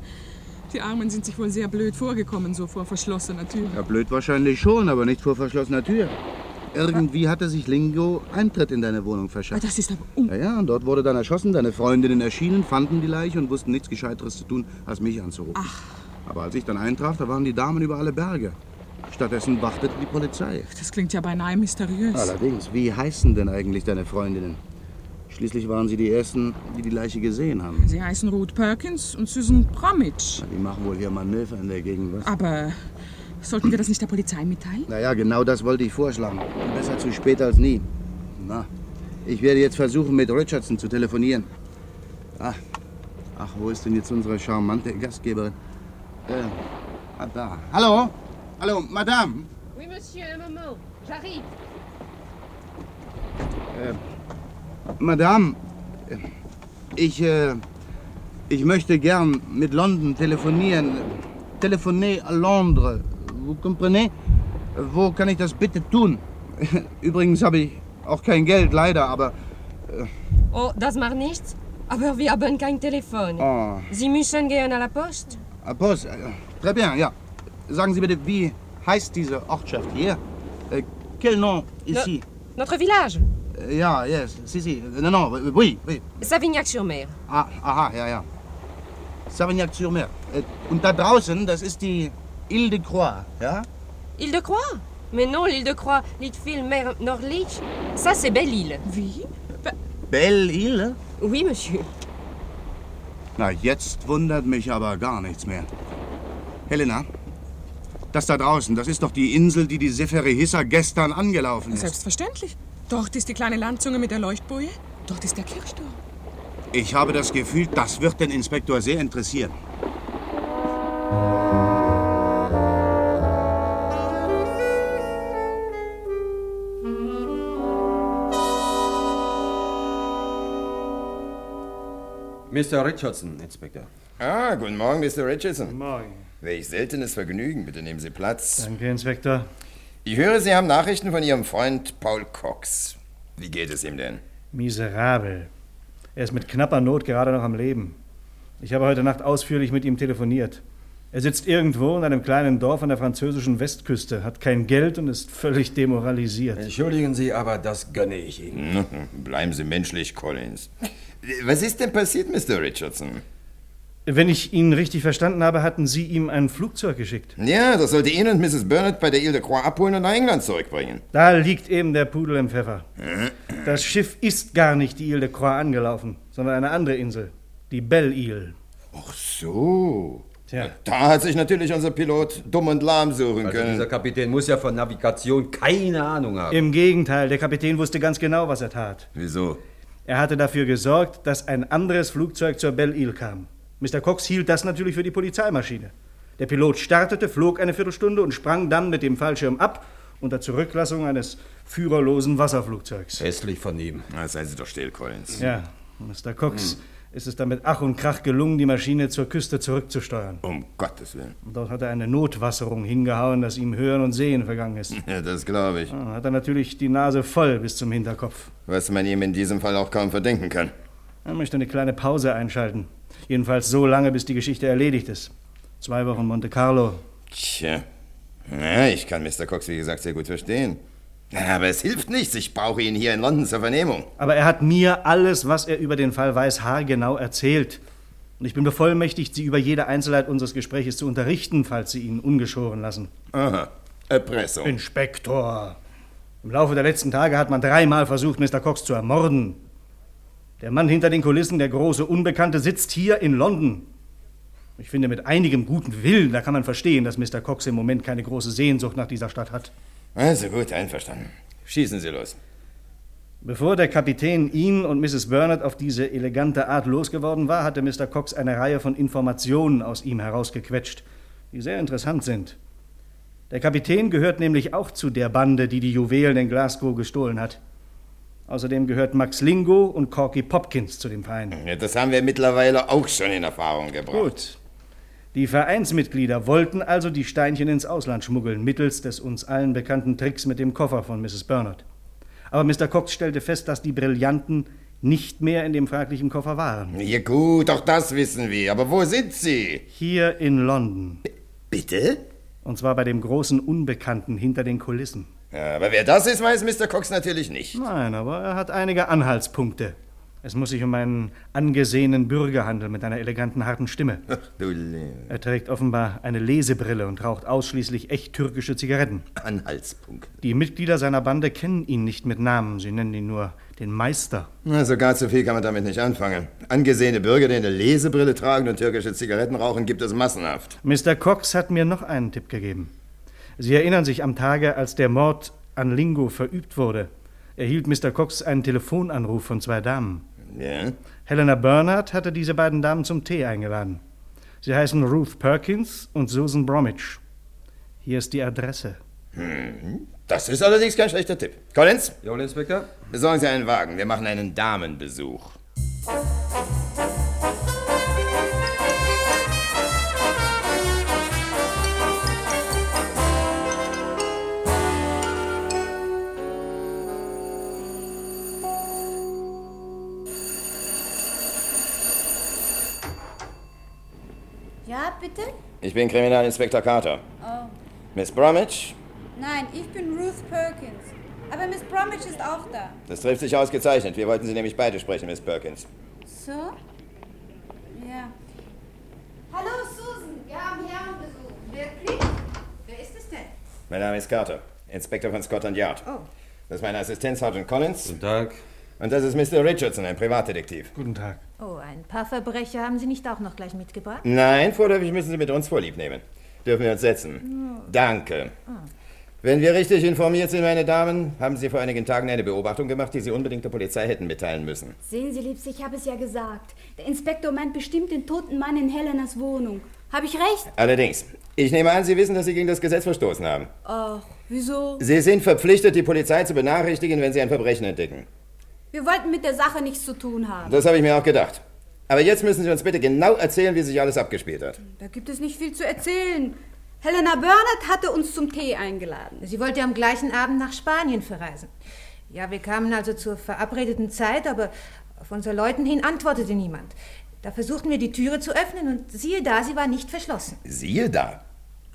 Die Armen sind sich wohl sehr blöd vorgekommen, so vor verschlossener Tür. Ja, blöd wahrscheinlich schon, aber nicht vor verschlossener Tür. Irgendwie hatte sich Lingo Eintritt in deine Wohnung verschafft. Ah, Das ist aber Ja, ja, und dort wurde dann erschossen. Deine Freundinnen erschienen, fanden die Leiche und wussten nichts Gescheiteres zu tun, als mich anzurufen. Ach. Aber als ich dann eintraf, da waren die Damen über alle Berge. Stattdessen wartete die Polizei. Das klingt ja beinahe mysteriös. Allerdings, wie heißen denn eigentlich deine Freundinnen? Schließlich waren sie die Ersten, die die Leiche gesehen haben. Sie heißen Ruth Perkins und Susan Bromwich. Die machen wohl hier Manöver in der Gegend, was? Aber sollten wir das nicht der Polizei mitteilen? Naja, genau das wollte ich vorschlagen. Besser zu spät als nie. Na, ich werde jetzt versuchen, mit Richardson zu telefonieren. Ach, ach wo ist denn jetzt unsere charmante Gastgeberin? Äh, ah, da. Hallo? Hallo, Madame? Oui, monsieur, un moment. J'arrive. Äh, Madame, ich, äh, ich möchte gern mit London telefonieren. Telefonier à Londres. Vous comprenez? Wo kann ich das bitte tun? Übrigens habe ich auch kein Geld, leider, aber... Äh, Oh, das macht nichts. Aber wir haben kein Telefon. oh, Sie müssen gehen à la Poste. à Poste. Äh, Très bien, ja. Sagen Sie bitte, wie heißt diese Ortschaft hier? Äh, quel nom ici? Notre village. Äh, Ja, yes, si, si. Non, non, oui, oui. Savignac-sur-Mer. Ah, aha, ja, ja. Savignac-sur-Mer. Äh, Und da draußen, das ist die Ile de Croix, ja? Île-de-Croix Mais non, l'île-de-Croix liegt viel mehr nördlich. Ça, c'est Belle-Île. Wie? Belle-Ile? Oui, monsieur. Na, jetzt wundert mich aber gar nichts mehr. Helena, das da draußen, das ist doch die Insel, die die Seferihissa gestern angelaufen ist. Selbstverständlich. Dort ist die kleine Landzunge mit der Leuchtboje. Dort ist der Kirchturm. Ich habe das Gefühl, das wird den Inspektor sehr interessieren. Mr. Richardson, Inspektor. Ah, guten Morgen, Mr. Richardson. Guten Morgen. Welch seltenes Vergnügen. Bitte nehmen Sie Platz. Danke, Inspektor. Ich höre, Sie haben Nachrichten von Ihrem Freund Paul Cox. Wie geht es ihm denn? Miserabel. Er ist mit knapper Not gerade noch am Leben. Ich habe heute Nacht ausführlich mit ihm telefoniert. Er sitzt irgendwo in einem kleinen Dorf an der französischen Westküste, hat kein Geld und ist völlig demoralisiert. Entschuldigen Sie, aber das gönne ich Ihnen. Bleiben Sie menschlich, Collins. Was ist denn passiert, Mr. Richardson? Wenn ich ihn richtig verstanden habe, hatten Sie ihm ein Flugzeug geschickt. Ja, das sollte ihn und Mrs. Burnett bei der Ile de Croix abholen und nach England zurückbringen. Da liegt eben der Pudel im Pfeffer. Das Schiff ist gar nicht die Ile de Croix angelaufen, sondern eine andere Insel, die Belle Ile. Ach so. Tja. Da hat sich natürlich unser Pilot dumm und lahm suchen Also können. dieser Kapitän muss ja von Navigation keine Ahnung haben. Im Gegenteil, der Kapitän wusste ganz genau, was er tat. Wieso? Er hatte dafür gesorgt, dass ein anderes Flugzeug zur Belle Ile kam. Mr. Cox hielt das natürlich für die Polizeimaschine. Der Pilot startete, flog eine Viertelstunde und sprang dann mit dem Fallschirm ab unter Zurücklassung eines führerlosen Wasserflugzeugs. Hässlich von ihm. Na, seien Sie doch still, Collins. Ja, Mr. Cox ist es dann mit Ach und Krach gelungen, die Maschine zur Küste zurückzusteuern. Um Gottes Willen. Und dort hat er eine Notwasserung hingehauen, dass ihm Hören und Sehen vergangen ist. Ja, das glaube ich. Ah, Hat er natürlich die Nase voll bis zum Hinterkopf. Was man ihm in diesem Fall auch kaum verdenken kann. Er möchte eine kleine Pause einschalten. Jedenfalls so lange, bis die Geschichte erledigt ist. Zwei Wochen Monte Carlo. Tja. Ja, ich kann Mr. Cox, wie gesagt, sehr gut verstehen. Aber es hilft nichts. Ich brauche ihn hier in London zur Vernehmung. Aber er hat mir alles, was er über den Fall weiß, haargenau erzählt. Und ich bin bevollmächtigt, Sie über jede Einzelheit unseres Gespräches zu unterrichten, falls Sie ihn ungeschoren lassen. Aha. Erpressung. Inspektor. Im Laufe der letzten Tage hat man dreimal versucht, Mr. Cox zu ermorden. Der Mann hinter den Kulissen, der große Unbekannte, sitzt hier in London. Ich finde, mit einigem guten Willen, da kann man verstehen, dass Mr. Cox im Moment keine große Sehnsucht nach dieser Stadt hat. Also gut, einverstanden. Schießen Sie los. Bevor der Kapitän ihn und Mrs. Burnett auf diese elegante Art losgeworden war, hatte Mr. Cox eine Reihe von Informationen aus ihm herausgequetscht, die sehr interessant sind. Der Kapitän gehört nämlich auch zu der Bande, die die Juwelen in Glasgow gestohlen hat. Außerdem gehört Max Lingo und Corky Popkins zu dem Verein. Ja, das haben wir mittlerweile auch schon in Erfahrung gebracht. Gut. Die Vereinsmitglieder wollten also die Steinchen ins Ausland schmuggeln, mittels des uns allen bekannten Tricks mit dem Koffer von Mrs. Bernard. Aber Mr. Cox stellte fest, dass die Brillanten nicht mehr in dem fraglichen Koffer waren. Ja gut, auch das wissen wir. Aber wo sind sie? Hier in London. Bitte? Und zwar bei dem großen Unbekannten hinter den Kulissen. Ja, aber wer das ist, weiß Mr. Cox natürlich nicht. Nein, aber er hat einige Anhaltspunkte. Es muss sich um einen angesehenen Bürger handeln mit einer eleganten, harten Stimme. Ach, du Liebe. Er trägt offenbar eine Lesebrille und raucht ausschließlich echt türkische Zigaretten. Anhaltspunkt. Die Mitglieder seiner Bande kennen ihn nicht mit Namen, sie nennen ihn nur den Meister. Na, so gar zu viel kann man damit nicht anfangen. Angesehene Bürger, die eine Lesebrille tragen und türkische Zigaretten rauchen, gibt es massenhaft. Mr. Cox hat mir noch einen Tipp gegeben. Sie erinnern sich am Tage, als der Mord an Lingo verübt wurde, erhielt Mr. Cox einen Telefonanruf von zwei Damen. Ja? Helena Bernhardt hatte diese beiden Damen zum Tee eingeladen. Sie heißen Ruth Perkins und Susan Bromwich. Hier ist die Adresse. Hm. Das ist allerdings kein schlechter Tipp. Collins? Jawohl, Inspektor. Besorgen Sie einen Wagen. Wir machen einen Damenbesuch. Ich bin Kriminalinspektor Carter. Oh. Miss Bromwich? Nein, ich bin Ruth Perkins. Aber Miss Bromwich ist auch da. Das trifft sich ausgezeichnet. Wir wollten Sie nämlich beide sprechen, Miss Perkins. So? Ja. Hallo, Susan. Wir haben Herrenbesuch. Wirklich? Wer ist es denn? Mein Name ist Carter, Inspektor von Scotland Yard. Oh. Das ist mein Assistent Sergeant Collins. Guten Tag. Und das ist Mr. Richardson, ein Privatdetektiv. Guten Tag. Oh, ein paar Verbrecher haben Sie nicht auch noch gleich mitgebracht? Nein, vorläufig müssen Sie mit uns Vorlieb nehmen. Dürfen wir uns setzen? Danke. Wenn wir richtig informiert sind, meine Damen, haben Sie vor einigen Tagen eine Beobachtung gemacht, die Sie unbedingt der Polizei hätten mitteilen müssen. Sehen Sie, Liebste, ich habe es ja gesagt. Der Inspektor meint bestimmt den toten Mann in Helenas Wohnung. Habe ich recht? Allerdings, ich nehme an, Sie wissen, dass Sie gegen das Gesetz verstoßen haben. Ach, wieso? Sie sind verpflichtet, die Polizei zu benachrichtigen, wenn Sie ein Verbrechen entdecken. Wir wollten mit der Sache nichts zu tun haben. Das habe ich mir auch gedacht. Aber jetzt müssen Sie uns bitte genau erzählen, wie sich alles abgespielt hat. Da gibt es nicht viel zu erzählen. Helena Bernhardt hatte uns zum Tee eingeladen. Sie wollte am gleichen Abend nach Spanien verreisen. Ja, wir kamen also zur verabredeten Zeit, aber auf unser Leuten hin antwortete niemand. Da versuchten wir die Türe zu öffnen und siehe da, sie war nicht verschlossen. Siehe da.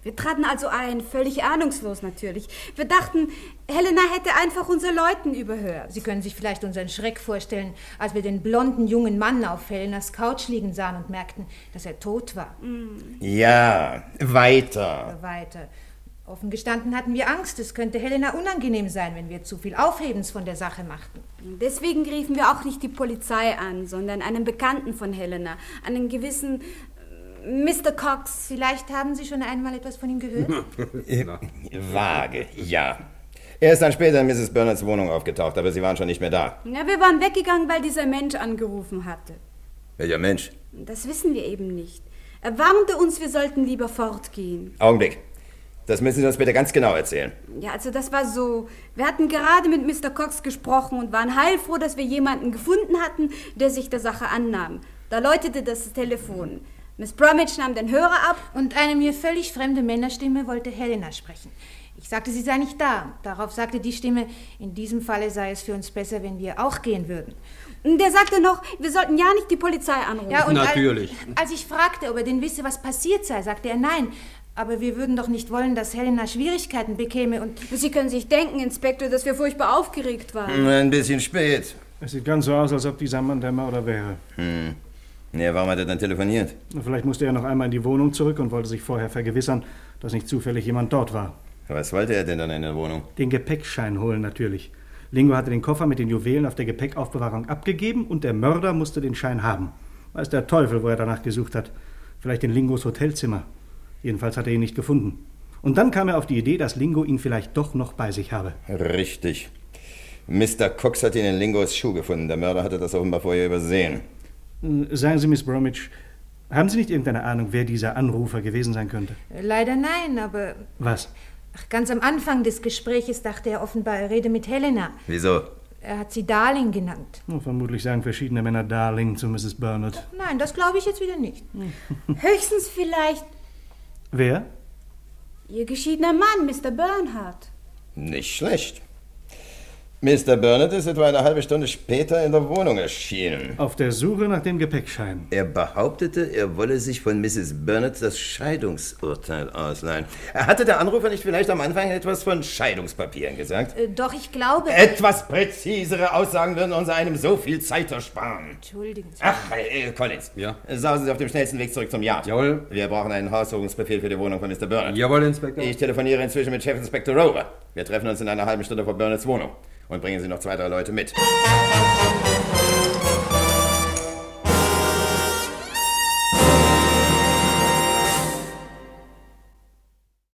Wir traten also ein, völlig ahnungslos natürlich. Wir dachten, Helena hätte einfach unsere Leuten überhört. Sie können sich vielleicht unseren Schreck vorstellen, als wir den blonden jungen Mann auf Helenas Couch liegen sahen und merkten, dass er tot war. Ja, weiter. Weiter. Offen gestanden hatten wir Angst, es könnte Helena unangenehm sein, wenn wir zu viel Aufhebens von der Sache machten. Deswegen riefen wir auch nicht die Polizei an, sondern einen Bekannten von Helena, einen gewissen Mr. Cox. Vielleicht haben Sie schon einmal etwas von ihm gehört? Vage, ja. Er ist dann später in Mrs. Bernards Wohnung aufgetaucht, aber Sie waren schon nicht mehr da. Ja, wir waren weggegangen, weil dieser Mensch angerufen hatte. Welcher Mensch? Das wissen wir eben nicht. Er warnte uns, wir sollten lieber fortgehen. Augenblick. Das müssen Sie uns bitte ganz genau erzählen. Ja, also das war so. Wir hatten gerade mit Mr. Cox gesprochen und waren heilfroh, dass wir jemanden gefunden hatten, der sich der Sache annahm. Da läutete das Telefon. Miss Bromwich nahm den Hörer ab. Und eine mir völlig fremde Männerstimme wollte Helena sprechen. Ich sagte, sie sei nicht da. Darauf sagte die Stimme, in diesem Falle sei es für uns besser, wenn wir auch gehen würden. Der sagte noch, wir sollten ja nicht die Polizei anrufen. Ja, und Natürlich. Als, als ich fragte, ob er denn wisse, was passiert sei, sagte er nein. Aber wir würden doch nicht wollen, dass Helena Schwierigkeiten bekäme und... Sie können sich denken, Inspektor, dass wir furchtbar aufgeregt waren. Ein bisschen spät. Es sieht ganz so aus, als ob dieser Mann der Mörder wäre. Hm. Ja, warum hat er dann telefoniert? Vielleicht musste er noch einmal in die Wohnung zurück und wollte sich vorher vergewissern, dass nicht zufällig jemand dort war. Was wollte er denn dann in der Wohnung? Den Gepäckschein holen natürlich. Lingo hatte den Koffer mit den Juwelen auf der Gepäckaufbewahrung abgegeben und der Mörder musste den Schein haben. Weiß der Teufel, wo er danach gesucht hat. Vielleicht in Lingos Hotelzimmer. Jedenfalls hat er ihn nicht gefunden. Und dann kam er auf die Idee, dass Lingo ihn vielleicht doch noch bei sich habe. Richtig. Mr. Cox hat ihn in Lingos Schuh gefunden. Der Mörder hatte das offenbar vorher übersehen. Äh, Sagen Sie, Miss Bromwich, haben Sie nicht irgendeine Ahnung, wer dieser Anrufer gewesen sein könnte? Leider nein, aber Was? ach, ganz am Anfang des Gespräches dachte er offenbar, er rede mit Helena. Wieso? Er hat sie Darling genannt. Oh, vermutlich sagen verschiedene Männer Darling zu Mrs. Burnett. Nein, das glaube ich jetzt wieder nicht. Höchstens vielleicht Wer? Ihr geschiedener Mann, Mr. Bernhardt. Nicht schlecht. Mr. Burnett ist etwa eine halbe Stunde später in der Wohnung erschienen. Auf der Suche nach dem Gepäckschein. Er behauptete, er wolle sich von Mrs. Burnett das Scheidungsurteil ausleihen. Hatte der Anrufer nicht vielleicht am Anfang etwas von Scheidungspapieren gesagt? Äh, doch, ich glaube... Etwas präzisere Aussagen würden uns einem so viel Zeit ersparen. Entschuldigen Sie. Ach, äh, Collins. Ja? Sausen Sie auf dem schnellsten Weg zurück zum Yard. Jawohl. Wir brauchen einen Haussuchungsbefehl für die Wohnung von Mr. Burnett. Jawohl, Inspektor. Ich telefoniere inzwischen mit Chefinspektor Rover. Wir treffen uns in einer halben Stunde vor Burnetts Wohnung und bringen Sie noch zwei, drei Leute mit.